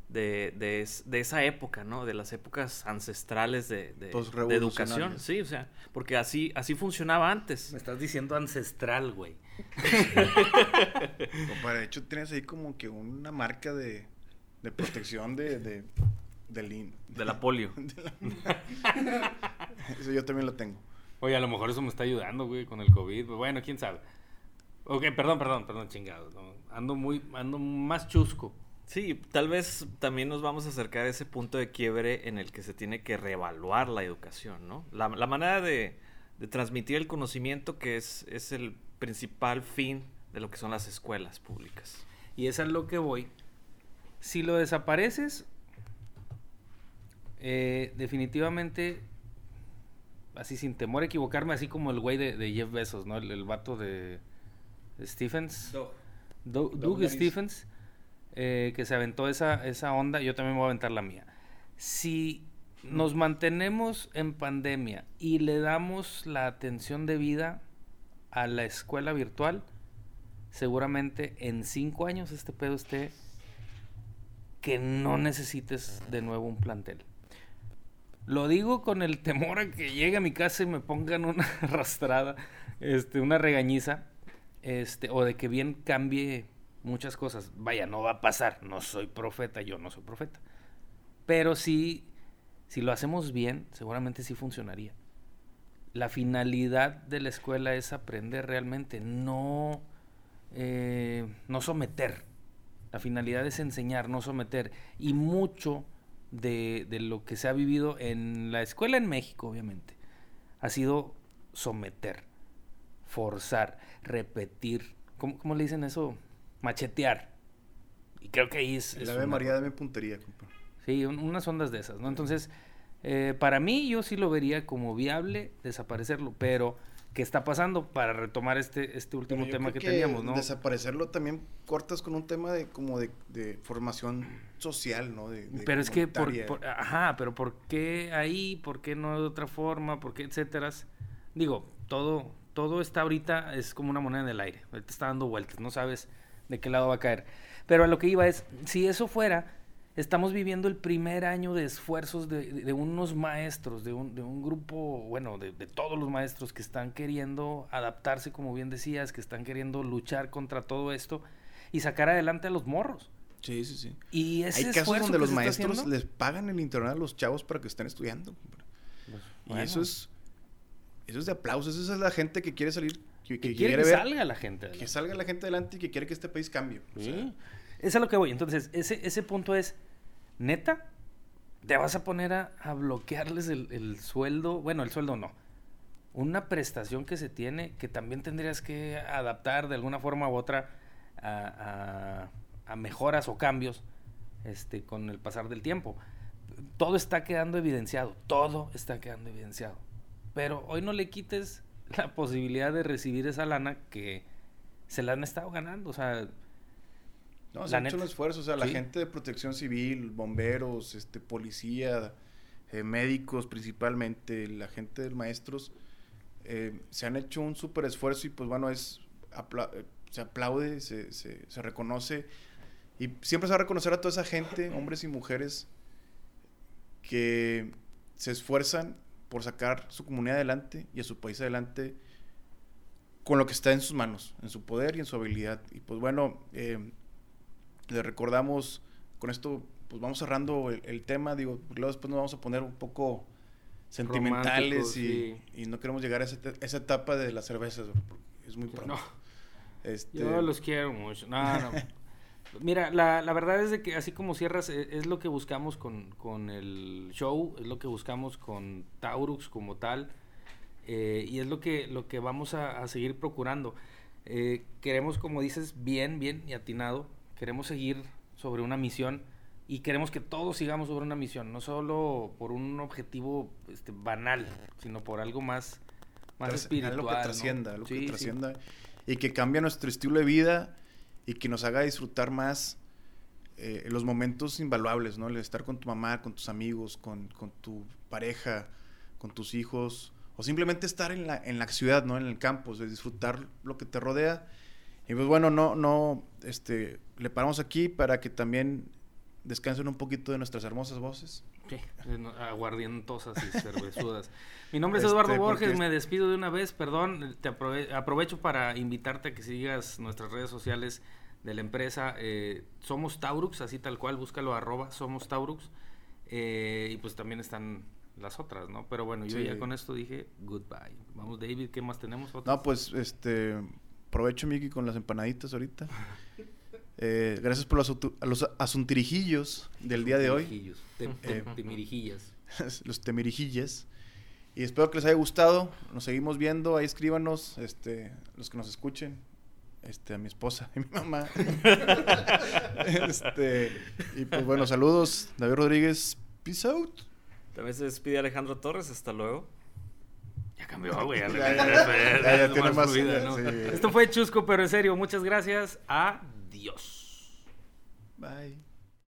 de, de es- de esa época, ¿no? De las épocas ancestrales de, de, de educación. Sí, o sea, porque así, así funcionaba antes. Me estás diciendo ancestral, güey. <laughs> <laughs> Compadre, de hecho, tienes ahí como que una marca de, de protección de... de del in- De la polio. <laughs> de la- Eso yo también lo tengo. Oye, a lo mejor eso me está ayudando, güey, con el COVID. Bueno, quién sabe. Ok, perdón, perdón, perdón, chingados. no. Ando muy, ando más chusco. Sí, tal vez también nos vamos a acercar a ese punto de quiebre en el que se tiene que reevaluar la educación, ¿no? La, la manera de, de transmitir el conocimiento que es, es el principal fin de lo que son las escuelas públicas. Y es a lo que voy. Si lo desapareces, eh, definitivamente, así sin temor a equivocarme, así como el güey de, de Jeff Bezos, ¿no? El, el vato de Stephens. Doug, Doug. Stephens, eh, que se aventó esa, esa onda, yo también me voy a aventar la mía. Si nos mantenemos en pandemia y le damos la atención debida a la escuela virtual, seguramente en cinco años este pedo esté que no necesites de nuevo un plantel. Lo digo con el temor a que llegue a mi casa y me pongan una <laughs> arrastrada, este, una regañiza, este, o de que bien cambie muchas cosas. Vaya, no va a pasar, no soy profeta, yo no soy profeta. Pero sí, si lo hacemos bien, seguramente sí funcionaría. La finalidad de la escuela es aprender realmente, no, eh, no someter. La finalidad es enseñar, no someter. Y mucho de, de lo que se ha vivido en la escuela en México, obviamente, ha sido someter, forzar, repetir. ¿Cómo, cómo le dicen eso? Machetear. Y creo que ahí es... Es Ave una- María, dame puntería, compa. Sí, un- unas ondas de esas, ¿no? Entonces, eh, para mí yo sí lo vería como viable desaparecerlo, pero ¿qué está pasando para retomar este, este último yo tema que, creo teníamos, no? Desaparecerlo también cortas con un tema de como de, de formación social, ¿no? De, de Pero es que, por, por- ajá, pero ¿por qué ahí? ¿Por qué no de otra forma? ¿Por qué etcétera? Digo, todo, todo está ahorita, es como una moneda en el aire. Ahorita está dando vueltas, no sabes de qué lado va a caer. Pero a lo que iba es, si eso fuera, estamos viviendo el primer año de esfuerzos de, de- de unos maestros, de un, de un grupo, bueno, de, de todos los maestros que están queriendo adaptarse, como bien decías, que están queriendo luchar contra todo esto y sacar adelante a los morros. Sí, sí, sí. Y ese Hay casos donde los maestros haciendo, les pagan el internet a los chavos para que estén estudiando. pues, Y eso es eso es de aplausos. Esa es la gente que quiere salir, que, que que quiere que ver salga la gente. que salga la gente adelante y que quiere que este país cambie. O sea, Sí. Es a lo que voy. Entonces, ese, ese punto es, neta, te vas a poner a, a bloquearles el, el sueldo, bueno, el sueldo no, una prestación que se tiene que también tendrías que adaptar de alguna forma u otra a, a- a mejoras o cambios este, con el pasar del tiempo. Todo está quedando evidenciado, todo está quedando evidenciado. Pero hoy no le quites la posibilidad de recibir esa lana que se la han estado ganando. O sea, No, se La ha hecho un esfuerzo. O sea, la Sí. gente de protección civil, bomberos, este, policía, eh, médicos principalmente, la gente de maestros, eh, se han hecho un súper esfuerzo y pues bueno, es apla- eh, se aplaude, se, se, se reconoce y siempre se va a reconocer a toda esa gente, hombres y mujeres, que se esfuerzan por sacar su comunidad adelante y a su país adelante con lo que está en sus manos, en su poder y en su habilidad. Y pues bueno, eh, le recordamos, con esto pues vamos cerrando el, el tema, digo, luego después nos vamos a poner un poco sentimentales y, sí. y no queremos llegar a esa, etapa de las cervezas, es muy pronto. no. Este, Yo los quiero mucho. No, no. <laughs> Mira, la, la verdad es de que así como cierras, eh, es lo que buscamos con, con el show, es lo que buscamos con Taurux como tal, eh, y es lo que, lo que vamos a, a seguir procurando. Eh, queremos, como dices, bien, bien y atinado, queremos seguir sobre una misión y queremos que todos sigamos sobre una misión, no solo por un objetivo este, banal, sino por algo más, más tras- espiritual. algo que ¿no? trascienda, algo Sí, que sí. trascienda y que cambie nuestro estilo de vida y que nos haga disfrutar más eh, los momentos invaluables, ¿no? El estar con tu mamá, con tus amigos, con, con tu pareja, con tus hijos, o simplemente estar en la, en la ciudad, ¿no? En el campo, o sea, disfrutar lo que te rodea. Y pues bueno, no, no, este, le paramos aquí para que también descansen un poquito de nuestras hermosas voces. Sí, aguardientosas y cervezudas. <laughs> Mi nombre es Este, Eduardo Borges, porque- me despido de una vez, perdón, te aprove- aprovecho para invitarte a que sigas nuestras redes sociales de la empresa. eh, somos Taurux, así tal cual, búscalo arroba Somos Taurux. eh, y pues también están las otras, ¿no? Pero bueno, yo Sí. ya con esto dije goodbye. Vamos, David, ¿qué más tenemos? ¿Otras? No, pues, este, aprovecho, Miki, con las empanaditas ahorita. Eh, gracias por los, atu- a los asuntirijillos del día de hoy, Eh, temirijillas. <laughs> los temirijillas. Y espero que les haya gustado. Nos seguimos viendo. Ahí escríbanos, este, los que nos escuchen. Este, a mi esposa y mi mamá. <laughs> este, y pues bueno, saludos. David Rodríguez, peace out. También se despide Alejandro Torres. Hasta luego. Cambió, güey. <laughs> Ya, ya, ya, ya, ya tiene más, fluida, ¿no? sí. Esto fue Chusco, pero en serio, muchas gracias. Adiós. Bye.